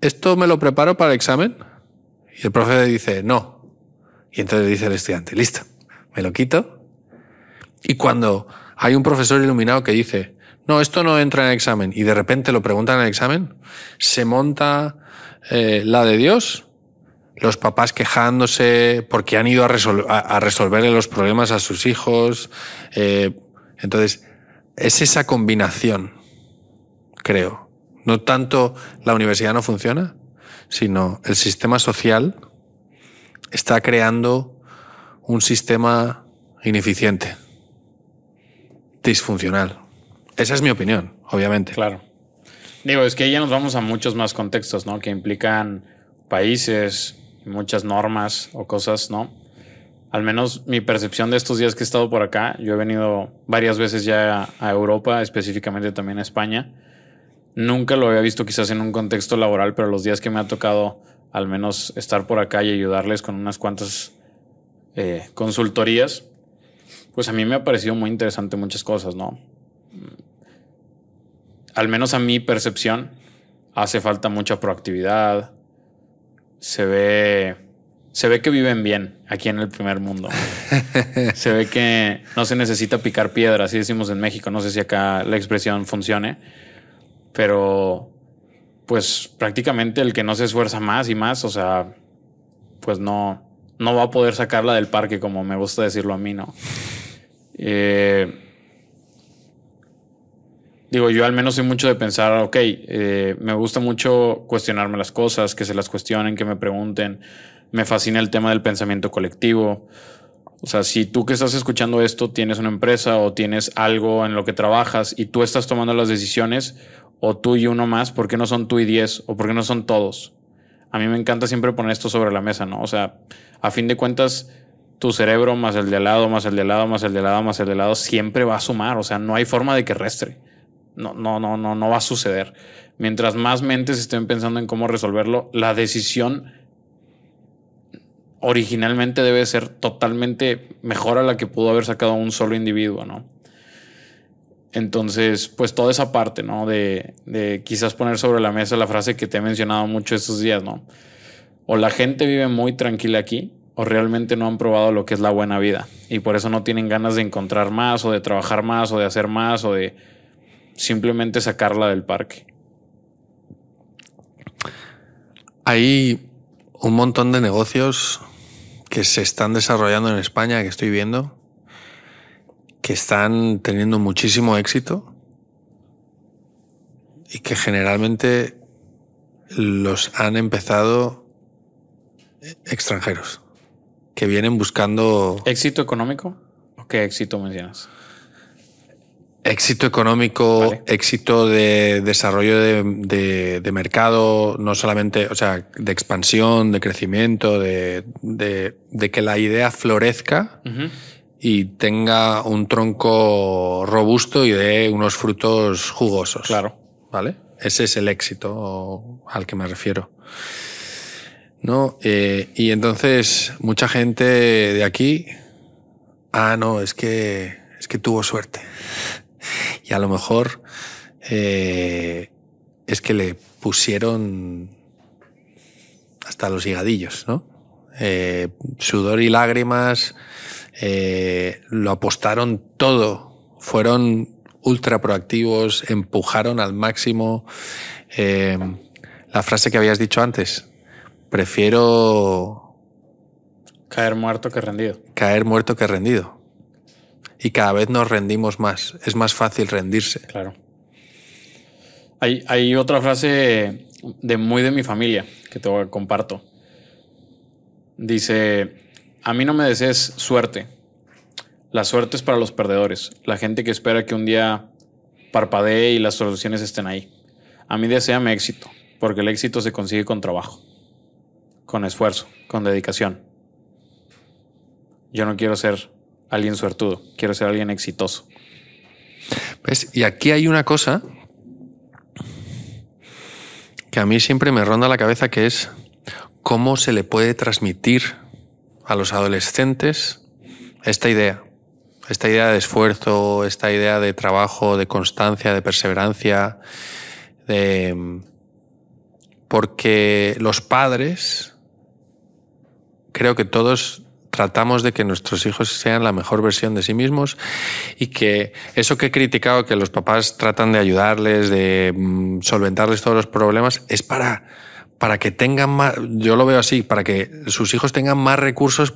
¿esto me lo preparo para el examen? Y el profe dice, no. Y entonces dice el estudiante, listo, me lo quito. Y cuando hay un profesor iluminado que dice, no, esto no entra en el examen, y de repente lo preguntan en el examen, se monta eh, la de Dios, los papás quejándose porque han ido a, resolver los problemas a sus hijos. Eh, entonces, es esa combinación, creo. No tanto la universidad no funciona, sino el sistema social está creando un sistema ineficiente, disfuncional. Esa es mi opinión, obviamente. Claro. Digo, es que ya nos vamos a muchos más contextos, ¿no? Que implican países, muchas normas o cosas, ¿no? Al menos mi percepción de estos días que he estado por acá, yo he venido varias veces ya a Europa, específicamente también a España. Nunca lo había visto quizás en un contexto laboral, pero los días que me ha tocado al menos estar por acá y ayudarles con unas cuantas eh, consultorías, pues a mí me ha parecido muy interesante muchas cosas, ¿no? Al menos a mi percepción, hace falta mucha proactividad. Se ve, se ve que viven bien aquí en el primer mundo. se ve que no se necesita picar piedra, así decimos en México. No sé si acá la expresión funcione, pero pues prácticamente el que no se esfuerza más y más, o sea, pues no, no va a poder sacarla del parque, como me gusta decirlo a mí, ¿no? Eh, digo, yo al menos soy mucho de pensar, ok, eh, me gusta mucho cuestionarme las cosas, que se las cuestionen, que me pregunten. Me fascina el tema del pensamiento colectivo. O sea, si tú que estás escuchando esto tienes una empresa o tienes algo en lo que trabajas y tú estás tomando las decisiones, o tú y uno más, ¿por qué no son tú y diez? ¿O por qué no son todos? A mí me encanta siempre poner esto sobre la mesa, ¿no? O sea, a fin de cuentas, tu cerebro más el de al lado, más el de al lado, más el de al lado, más el de al lado, siempre va a sumar. O sea, no hay forma de que restre. No, no, no, no, no va a suceder. Mientras más mentes estén pensando en cómo resolverlo, la decisión originalmente debe ser totalmente mejor a la que pudo haber sacado un solo individuo, ¿no? Entonces, pues toda esa parte, ¿no? De, de, quizás poner sobre la mesa la frase que te he mencionado mucho estos días, ¿no? O la gente vive muy tranquila aquí, o realmente no han probado lo que es la buena vida. Y por eso no tienen ganas de encontrar más, o de trabajar más, o de hacer más, o de simplemente sacarla del parque. Hay un montón de negocios que se están desarrollando en España que estoy viendo que están teniendo muchísimo éxito y que generalmente los han empezado extranjeros, que vienen buscando... ¿Éxito económico? ¿O qué éxito mencionas? Éxito económico, éxito de desarrollo de, de, mercado, no solamente, o sea, de expansión, de crecimiento, de, de que la idea florezca y tenga un tronco robusto y dé unos frutos jugosos. Claro. ¿Vale? Ese es el éxito al que me refiero. ¿No? Eh, y entonces, mucha gente de aquí, ah, no, es que, es que tuvo suerte. Y a lo mejor eh, es que le pusieron hasta los higadillos, ¿no? Eh, sudor y lágrimas, lo apostaron todo, fueron ultra proactivos, empujaron al máximo. La frase que habías dicho antes, prefiero... Caer muerto que rendido. Caer muerto que rendido. Y cada vez nos rendimos más. Es más fácil rendirse. Claro. Hay, hay otra frase de muy de mi familia que te comparto. Dice, a mí no me desees suerte. La suerte es para los perdedores, la gente que espera que un día parpadee y las soluciones estén ahí. A mí deseame éxito, porque el éxito se consigue con trabajo, con esfuerzo, con dedicación. Yo no quiero ser alguien suertudo, quiero ser alguien exitoso. ¿Ves? Y aquí hay una cosa que a mí siempre me ronda la cabeza, que es cómo se le puede transmitir a los adolescentes esta idea, esta idea de esfuerzo, esta idea de trabajo, de constancia, de perseverancia, de... porque los padres, creo que todos tratamos de que nuestros hijos sean la mejor versión de sí mismos y que eso que he criticado, que los papás tratan de ayudarles, de mm, solventarles todos los problemas, es para, para que tengan más, yo lo veo así, para que sus hijos tengan más recursos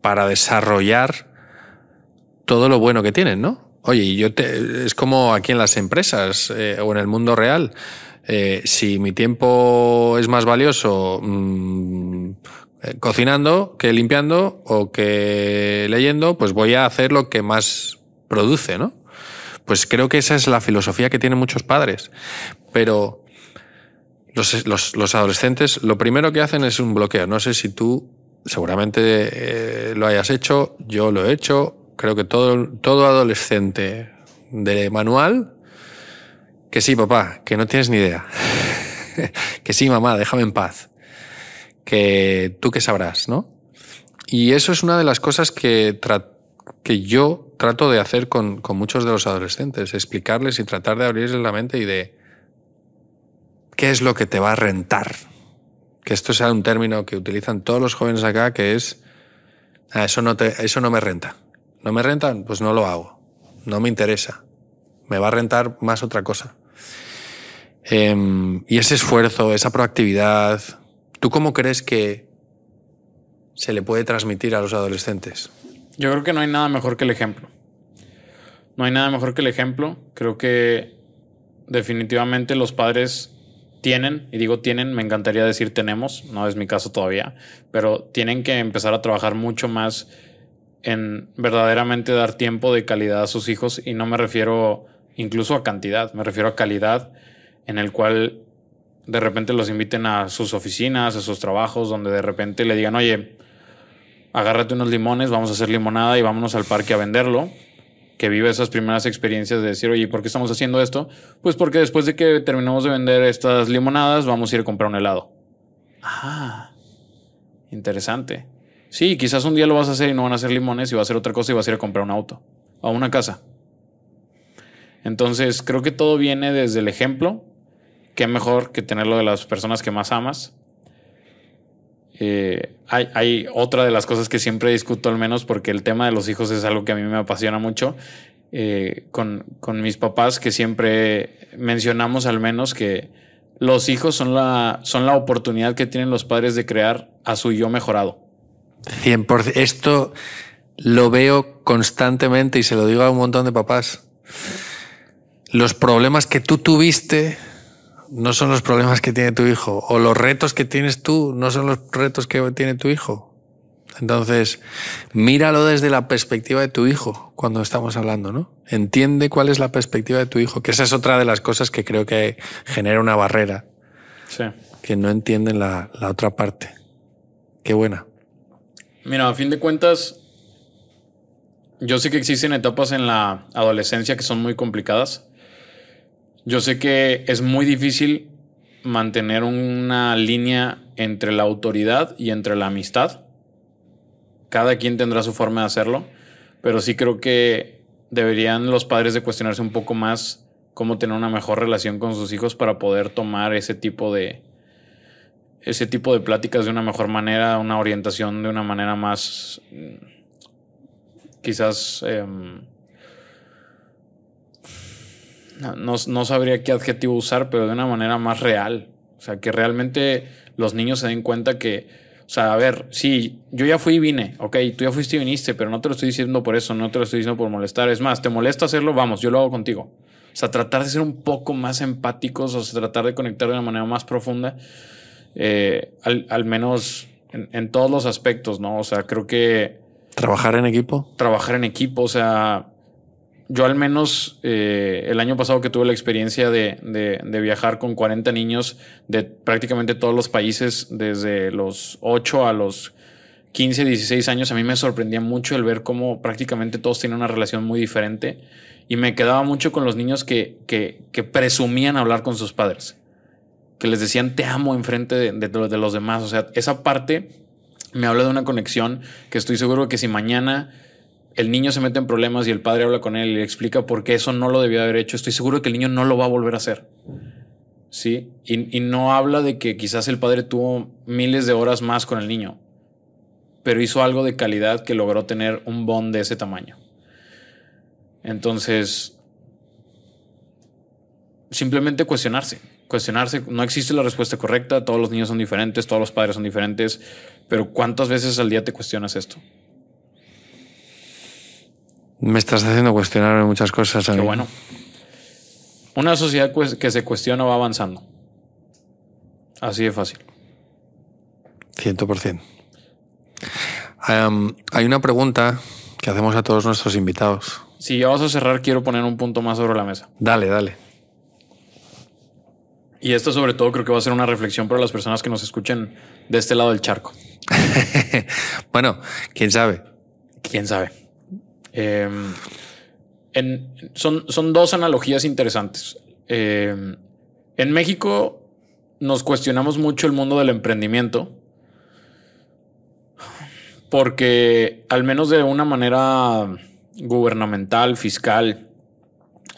para desarrollar todo lo bueno que tienen, ¿no? Oye, yo te, es como aquí en las empresas eh, o en el mundo real. Eh, si mi tiempo es más valioso mmm, cocinando que limpiando o que leyendo, pues voy a hacer lo que más produce, ¿no? Pues creo que esa es la filosofía que tienen muchos padres. Pero los, los, los adolescentes lo primero que hacen es un bloqueo. No sé si tú seguramente eh, lo hayas hecho, yo lo he hecho, creo que todo, todo adolescente de manual, que sí, papá, que no tienes ni idea. que sí, mamá, déjame en paz. Que tú que sabrás, ¿no? Y eso es una de las cosas que, que yo trato de hacer con, con muchos de los adolescentes, explicarles y tratar de abrirles la mente y de qué es lo que te va a rentar. Que esto sea un término que utilizan todos los jóvenes acá, que es, ah, eso, no te, eso no me renta. ¿No me rentan? Pues no lo hago. No me interesa. Me va a rentar más otra cosa. Eh, y ese esfuerzo, esa proactividad, ¿tú cómo crees que se le puede transmitir a los adolescentes? Yo creo que no hay nada mejor que el ejemplo. No hay nada mejor que el ejemplo. Creo que definitivamente los padres tienen, y digo tienen, me encantaría decir tenemos, no es mi caso todavía, pero tienen que empezar a trabajar mucho más en verdaderamente dar tiempo de calidad a sus hijos y no me refiero incluso a cantidad, me refiero a calidad en el cual de repente los inviten a sus oficinas, a sus trabajos, donde de repente le digan, oye, agárrate unos limones, vamos a hacer limonada y vámonos al parque a venderlo. Que vive esas primeras experiencias de decir, oye, ¿por qué estamos haciendo esto? Pues porque después de que terminamos de vender estas limonadas, vamos a ir a comprar un helado. Ah, interesante. Sí, quizás un día lo vas a hacer y no van a ser limones y va a ser otra cosa y vas a ir a comprar un auto o una casa. Entonces, creo que todo viene desde el ejemplo. Qué mejor que tenerlo de las personas que más amas. Eh, hay, otra de las cosas que siempre discuto al menos porque el tema de los hijos es algo que a mí me apasiona mucho. Eh, con, con, mis papás que siempre mencionamos al menos que los hijos son la, son la oportunidad que tienen los padres de crear a su yo mejorado. 100%. Esto lo veo constantemente y se lo digo a un montón de papás. Los problemas que tú tuviste no son los problemas que tiene tu hijo, o los retos que tienes tú no son los retos que tiene tu hijo. Entonces, míralo desde la perspectiva de tu hijo cuando estamos hablando, ¿no? Entiende cuál es la perspectiva de tu hijo, que esa es otra de las cosas que creo que genera una barrera. Sí. Que no entienden la, la otra parte. Qué buena. Mira, a fin de cuentas, yo sé que existen etapas en la adolescencia que son muy complicadas. Yo sé que es muy difícil mantener una línea entre la autoridad y entre la amistad. Cada quien tendrá su forma de hacerlo, pero sí creo que deberían los padres de cuestionarse un poco más cómo tener una mejor relación con sus hijos para poder tomar ese tipo de ese tipo de pláticas de una mejor manera, una orientación de una manera más quizás eh, no, no, sabría qué adjetivo usar, pero de una manera más real. O sea, que realmente los niños se den cuenta que, o sea, a ver, sí, yo ya fui y vine, ok, tú ya fuiste y viniste, pero no te lo estoy diciendo por eso, no te lo estoy diciendo por molestar. Es más, te molesta hacerlo, vamos, yo lo hago contigo. O sea, tratar de ser un poco más empáticos, o sea, tratar de conectar de una manera más profunda, eh, al, al, menos en, en todos los aspectos, ¿no? O sea, creo que... Trabajar en equipo. Trabajar en equipo, o sea, yo al menos eh, el año pasado que tuve la experiencia de, de, viajar con 40 niños de prácticamente todos los países, desde los 8 a los 15, 16 años, a mí me sorprendía mucho el ver cómo prácticamente todos tienen una relación muy diferente y me quedaba mucho con los niños que, que, que presumían hablar con sus padres, que les decían te amo enfrente de, de, de los demás. O sea, esa parte me habla de una conexión que estoy seguro que si mañana el niño se mete en problemas y el padre habla con él y le explica por qué eso no lo debió haber hecho, estoy seguro que el niño no lo va a volver a hacer. Sí, y, y, no habla de que quizás el padre tuvo miles de horas más con el niño, pero hizo algo de calidad que logró tener un bond de ese tamaño. Entonces, simplemente cuestionarse, cuestionarse, no existe la respuesta correcta, todos los niños son diferentes, todos los padres son diferentes, pero ¿cuántas veces al día te cuestionas esto? Me estás haciendo cuestionarme muchas cosas. Qué bueno. Una sociedad que se cuestiona va avanzando. Así de fácil. 100%. hay una pregunta que hacemos a todos nuestros invitados. Si ya vas a cerrar, quiero poner un punto más sobre la mesa. Dale, dale. Y esto sobre todo creo que va a ser una reflexión para las personas que nos escuchen de este lado del charco. bueno, quién sabe. Quién sabe. Em, son, son, dos analogías interesantes. Em, en México nos cuestionamos mucho el mundo del emprendimiento porque al menos de una manera gubernamental, fiscal,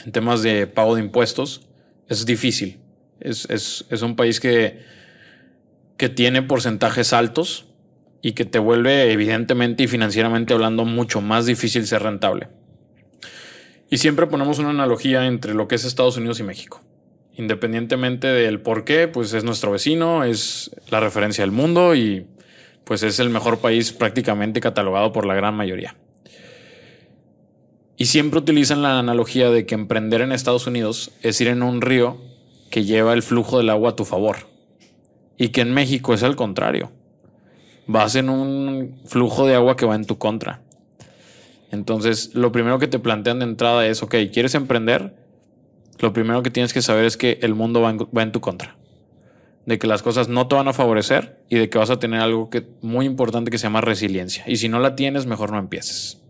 en temas de pago de impuestos, es difícil. Es, es un país que, que tiene porcentajes altos y que te vuelve evidentemente y financieramente hablando mucho más difícil ser rentable. Y siempre ponemos una analogía entre lo que es Estados Unidos y México. Independientemente del por qué, pues es nuestro vecino, es la referencia del mundo y pues es el mejor país prácticamente catalogado por la gran mayoría. Y siempre utilizan la analogía de que emprender en Estados Unidos es ir en un río que lleva el flujo del agua a tu favor. Y que en México es al contrario vas en un flujo de agua que va en tu contra. Entonces, lo primero que te plantean de entrada es, ok, ¿quieres emprender? Lo primero que tienes que saber es que el mundo va en, tu contra. De que las cosas no te van a favorecer y de que vas a tener algo que, muy importante que se llama resiliencia. Y si no la tienes, mejor no empieces.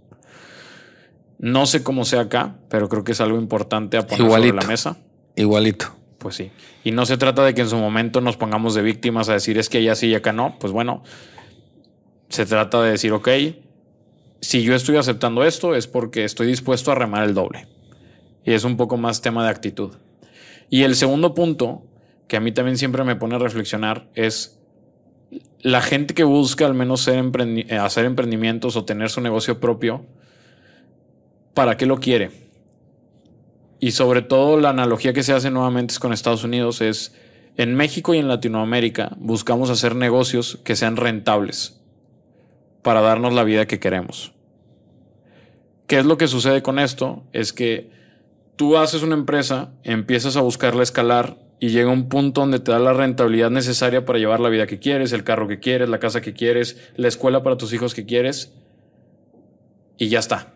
No sé cómo sea acá, pero creo que es algo importante a poner sobre la mesa. Igualito. Pues sí. Y no se trata de que en su momento nos pongamos de víctimas a decir es que allá sí y acá no. Pues bueno, se trata de decir, ok, si yo estoy aceptando esto es porque estoy dispuesto a remar el doble. Y es un poco más tema de actitud. Y el segundo punto, que a mí también siempre me pone a reflexionar, es la gente que busca al menos eh, hacer emprendimientos o tener su negocio propio, ¿para qué lo quiere? Y sobre todo la analogía que se hace nuevamente es con Estados Unidos es, en México y en Latinoamérica buscamos hacer negocios que sean rentables para darnos la vida que queremos. ¿Qué es lo que sucede con esto? Es que tú haces una empresa, empiezas a buscarla escalar y llega un punto donde te da la rentabilidad necesaria para llevar la vida que quieres, el carro que quieres, la casa que quieres, la escuela para tus hijos que quieres y ya está.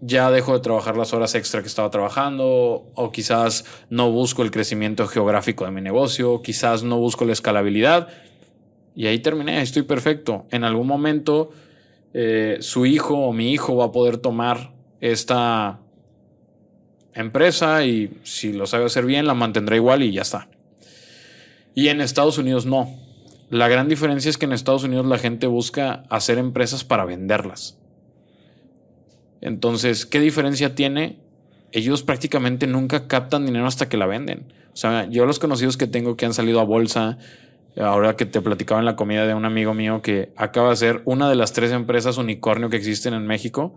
Ya dejo de trabajar las horas extra que estaba trabajando o quizás no busco el crecimiento geográfico de mi negocio, quizás no busco la escalabilidad y ahí terminé, estoy perfecto. En algún momento eh, su hijo o mi hijo va a poder tomar esta empresa y si lo sabe hacer bien, la mantendrá igual y ya está. Y en Estados Unidos no. La gran diferencia es que en Estados Unidos la gente busca hacer empresas para venderlas. Entonces, ¿qué diferencia tiene? Ellos prácticamente nunca captan dinero hasta que la venden. O sea, yo los conocidos que tengo que han salido a bolsa, ahora que te platicaba en la comida de un amigo mío que acaba de ser una de las tres empresas unicornio que existen en México,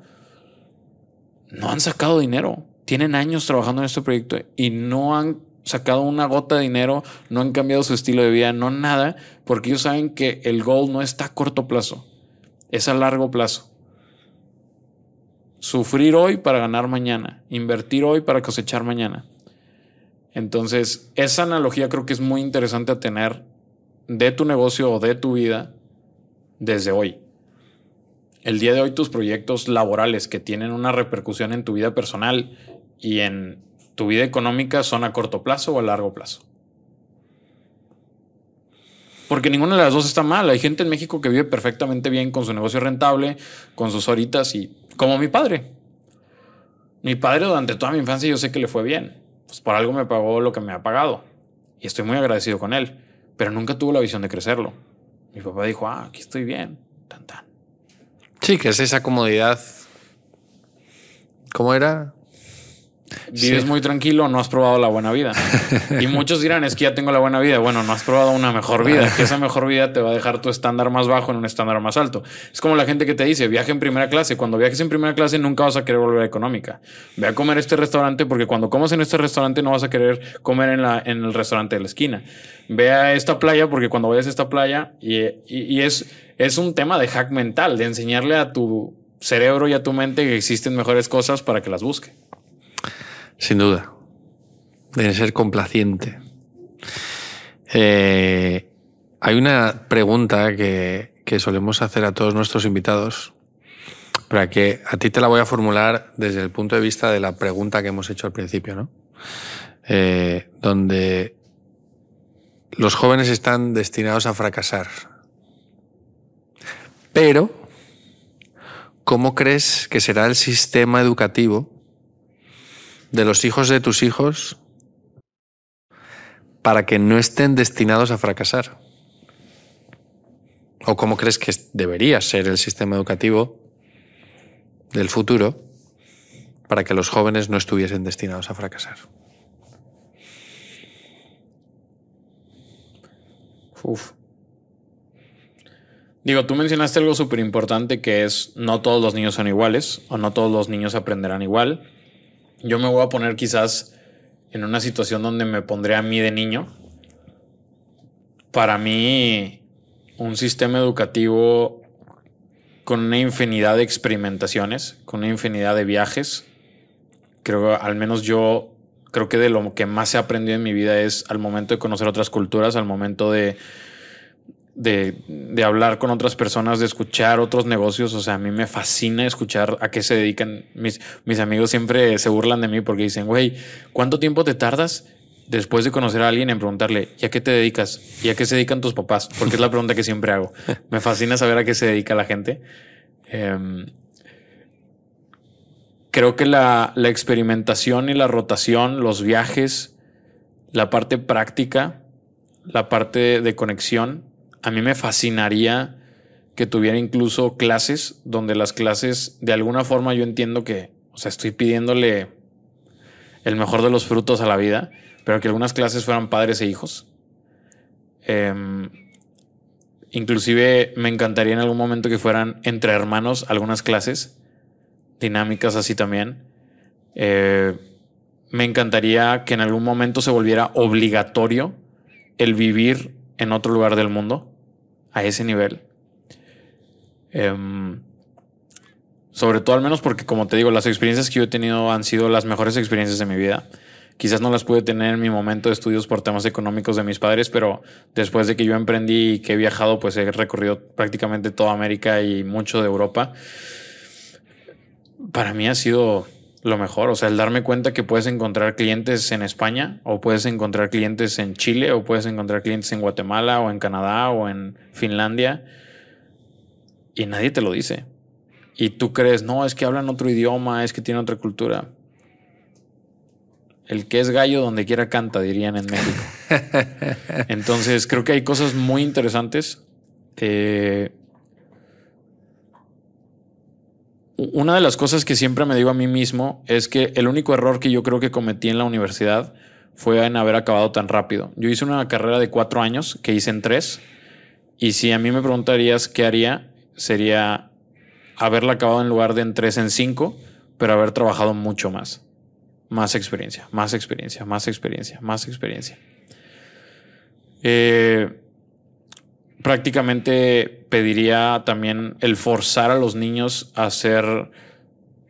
no han sacado dinero. Tienen años trabajando en este proyecto y no han sacado una gota de dinero, no han cambiado su estilo de vida, no nada, porque ellos saben que el goal no está a corto plazo, es a largo plazo. Sufrir hoy para ganar mañana, invertir hoy para cosechar mañana. Entonces, esa analogía creo que es muy interesante a tener de tu negocio o de tu vida desde hoy. El día de hoy tus proyectos laborales que tienen una repercusión en tu vida personal y en tu vida económica son a corto plazo o a largo plazo. Porque ninguna de las dos está mal. Hay gente en México que vive perfectamente bien con su negocio rentable, con sus horitas y como mi padre. Mi padre durante toda mi infancia yo sé que le fue bien. Pues por algo me pagó lo que me ha pagado. Y estoy muy agradecido con él pero nunca tuvo la visión de crecerlo. Mi papá dijo, ah, aquí estoy bien, tan, tan. Sí, que es esa comodidad. ¿Cómo era? Vives muy tranquilo, no has probado la buena vida. y muchos dirán, es que ya tengo la buena vida. Bueno, no has probado una mejor vida, que esa mejor vida te va a dejar tu estándar más bajo en un estándar más alto. Es como la gente que te dice, viaje en primera clase. Cuando viajes en primera clase nunca vas a querer volver a económica. Ve a comer este restaurante porque cuando comas en este restaurante no vas a querer comer en, la, en el restaurante de la esquina. Ve a esta playa porque cuando vayas a esta playa y, y, y es, es un tema de hack mental, de enseñarle a tu cerebro y a tu mente que existen mejores cosas para que las busque. Sin duda. Debe ser complaciente. Eh, hay una pregunta que, que solemos hacer a todos nuestros invitados, para que a ti te la voy a formular desde el punto de vista de la pregunta que hemos hecho al principio, ¿no? Eh, donde los jóvenes están destinados a fracasar. Pero, ¿cómo crees que será el sistema educativo de los hijos de tus hijos para que no estén destinados a fracasar? ¿O cómo crees que debería ser el sistema educativo del futuro para que los jóvenes no estuviesen destinados a fracasar? Uf. Digo, tú mencionaste algo súper importante que es no todos los niños son iguales o no todos los niños aprenderán igual. Yo me voy a poner quizás en una situación donde me pondré a mí de niño. Para mí, un sistema educativo con una infinidad de experimentaciones, con una infinidad de viajes. Creo, al menos yo creo que de lo que más he aprendido en mi vida es al momento de conocer otras culturas, al momento de, de, hablar con otras personas, de escuchar otros negocios. O sea, a mí me fascina escuchar a qué se dedican. Mis, mis amigos siempre se burlan de mí porque dicen, güey, ¿cuánto tiempo te tardas? después de conocer a alguien en preguntarle, ¿y a qué te dedicas? ¿Y a qué se dedican tus papás? Porque es la pregunta que siempre hago. Me fascina saber a qué se dedica la gente. Em, creo que la, la, experimentación y la rotación, los viajes, la parte práctica, la parte de conexión, a mí me fascinaría que tuviera incluso clases donde las clases, de alguna forma yo entiendo que, o sea, estoy pidiéndole el mejor de los frutos a la vida pero que algunas clases fueran padres e hijos. Em, inclusive me encantaría en algún momento que fueran entre hermanos algunas clases, dinámicas así también. Eh, me encantaría que en algún momento se volviera obligatorio el vivir en otro lugar del mundo a ese nivel. Em, sobre todo al menos porque, como te digo, las experiencias que yo he tenido han sido las mejores experiencias de mi vida. Quizás no las pude tener en mi momento de estudios por temas económicos de mis padres, pero después de que yo emprendí y que he viajado, pues he recorrido prácticamente toda América y mucho de Europa. Para mí ha sido lo mejor, o sea, el darme cuenta que puedes encontrar clientes en España o puedes encontrar clientes en Chile o puedes encontrar clientes en Guatemala o en Canadá o en Finlandia y nadie te lo dice. Y tú crees, no, es que hablan otro idioma, es que tienen otra cultura. El que es gallo donde quiera canta, dirían en México. Entonces, creo que hay cosas muy interesantes. Eh, una de las cosas que siempre me digo a mí mismo es que el único error que yo creo que cometí en la universidad fue en haber acabado tan rápido. Yo hice una carrera de cuatro años que hice en tres. Y si a mí me preguntarías qué haría, sería haberla acabado en lugar de en tres en cinco, pero haber trabajado mucho más más experiencia, más experiencia, más experiencia, más experiencia. Eh, prácticamente pediría también el forzar a los niños a hacer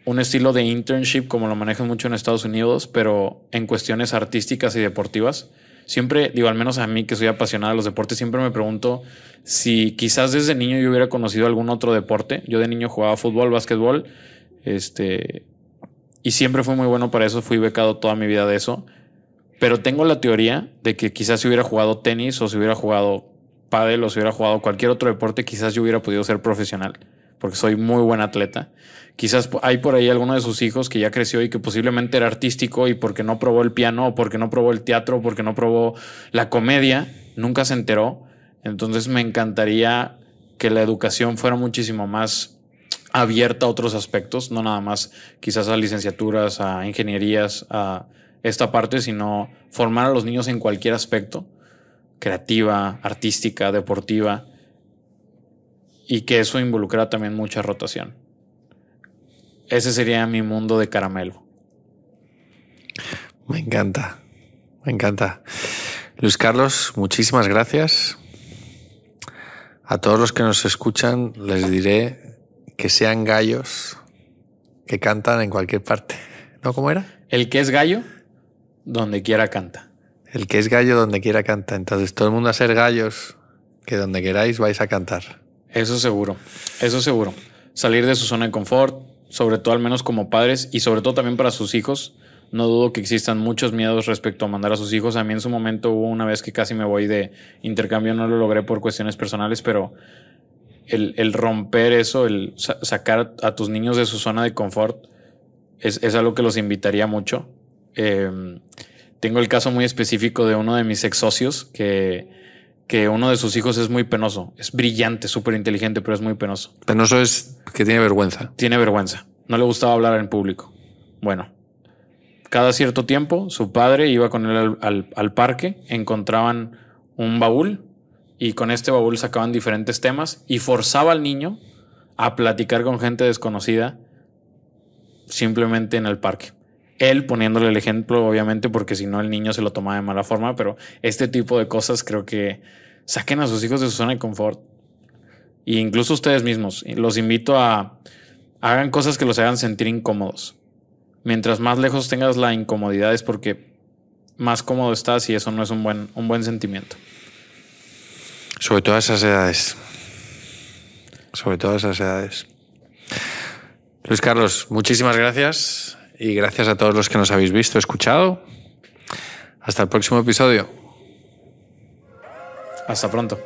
un estilo de internship como lo manejan mucho en Estados Unidos, pero en cuestiones artísticas y deportivas. Siempre, digo, al menos a mí que soy apasionado de los deportes, siempre me pregunto si quizás desde niño yo hubiera conocido algún otro deporte. Yo de niño jugaba fútbol, básquetbol, este, y siempre fue muy bueno para eso, fui becado toda mi vida de eso. Pero tengo la teoría de que quizás si hubiera jugado tenis o si hubiera jugado pádel o hubiera jugado cualquier otro deporte, quizás yo hubiera podido ser profesional, porque soy muy buen atleta. Quizás hay por ahí alguno de sus hijos que ya creció y que posiblemente era artístico y porque no probó el piano o porque no probó el teatro porque no probó la comedia, nunca se enteró. Entonces me encantaría que la educación fuera muchísimo más abierta a otros aspectos, no nada más quizás a licenciaturas, a ingenierías, a esta parte, sino formar a los niños en cualquier aspecto, creativa, artística, deportiva, y que eso involucra también mucha rotación. Ese sería mi mundo de caramelo. Me encanta, me encanta. Luis Carlos, muchísimas gracias. A todos los que nos escuchan les diré que sean gallos que cantan en cualquier parte. ¿No? ¿Cómo era? El que es gallo, donde quiera canta. El que es gallo donde quiera canta. Entonces todo el mundo a ser gallos, que donde queráis vais a cantar. Eso seguro, eso seguro. Salir de su zona de confort, sobre todo al menos como padres y sobre todo también para sus hijos. No dudo que existan muchos miedos respecto a mandar a sus hijos. A mí en su momento hubo una vez que casi me voy de intercambio, no lo logré por cuestiones personales, pero el, romper eso, el sacar a tus niños de su zona de confort, es, es algo que los invitaría mucho. Eh, tengo el caso muy específico de uno de mis ex socios que, que uno de sus hijos es muy penoso. Es brillante, súper inteligente, pero es muy penoso. Penoso es que tiene vergüenza. Tiene vergüenza. No le gustaba hablar en público. Bueno, cada cierto tiempo su padre iba con él al, al, al parque, encontraban un baúl y con este baúl sacaban diferentes temas y forzaba al niño a platicar con gente desconocida simplemente en el parque. Él poniéndole el ejemplo, obviamente, porque si no el niño se lo tomaba de mala forma, pero este tipo de cosas creo que saquen a sus hijos de su zona de confort. E incluso ustedes mismos. Los invito a hagan cosas que los hagan sentir incómodos. Mientras más lejos tengas la incomodidad es porque más cómodo estás y eso no es un buen, un buen sentimiento. Sobre todas esas edades. Sobre todas esas edades. Luis Carlos, muchísimas gracias y gracias a todos los que nos habéis visto, escuchado. Hasta el próximo episodio. Hasta pronto.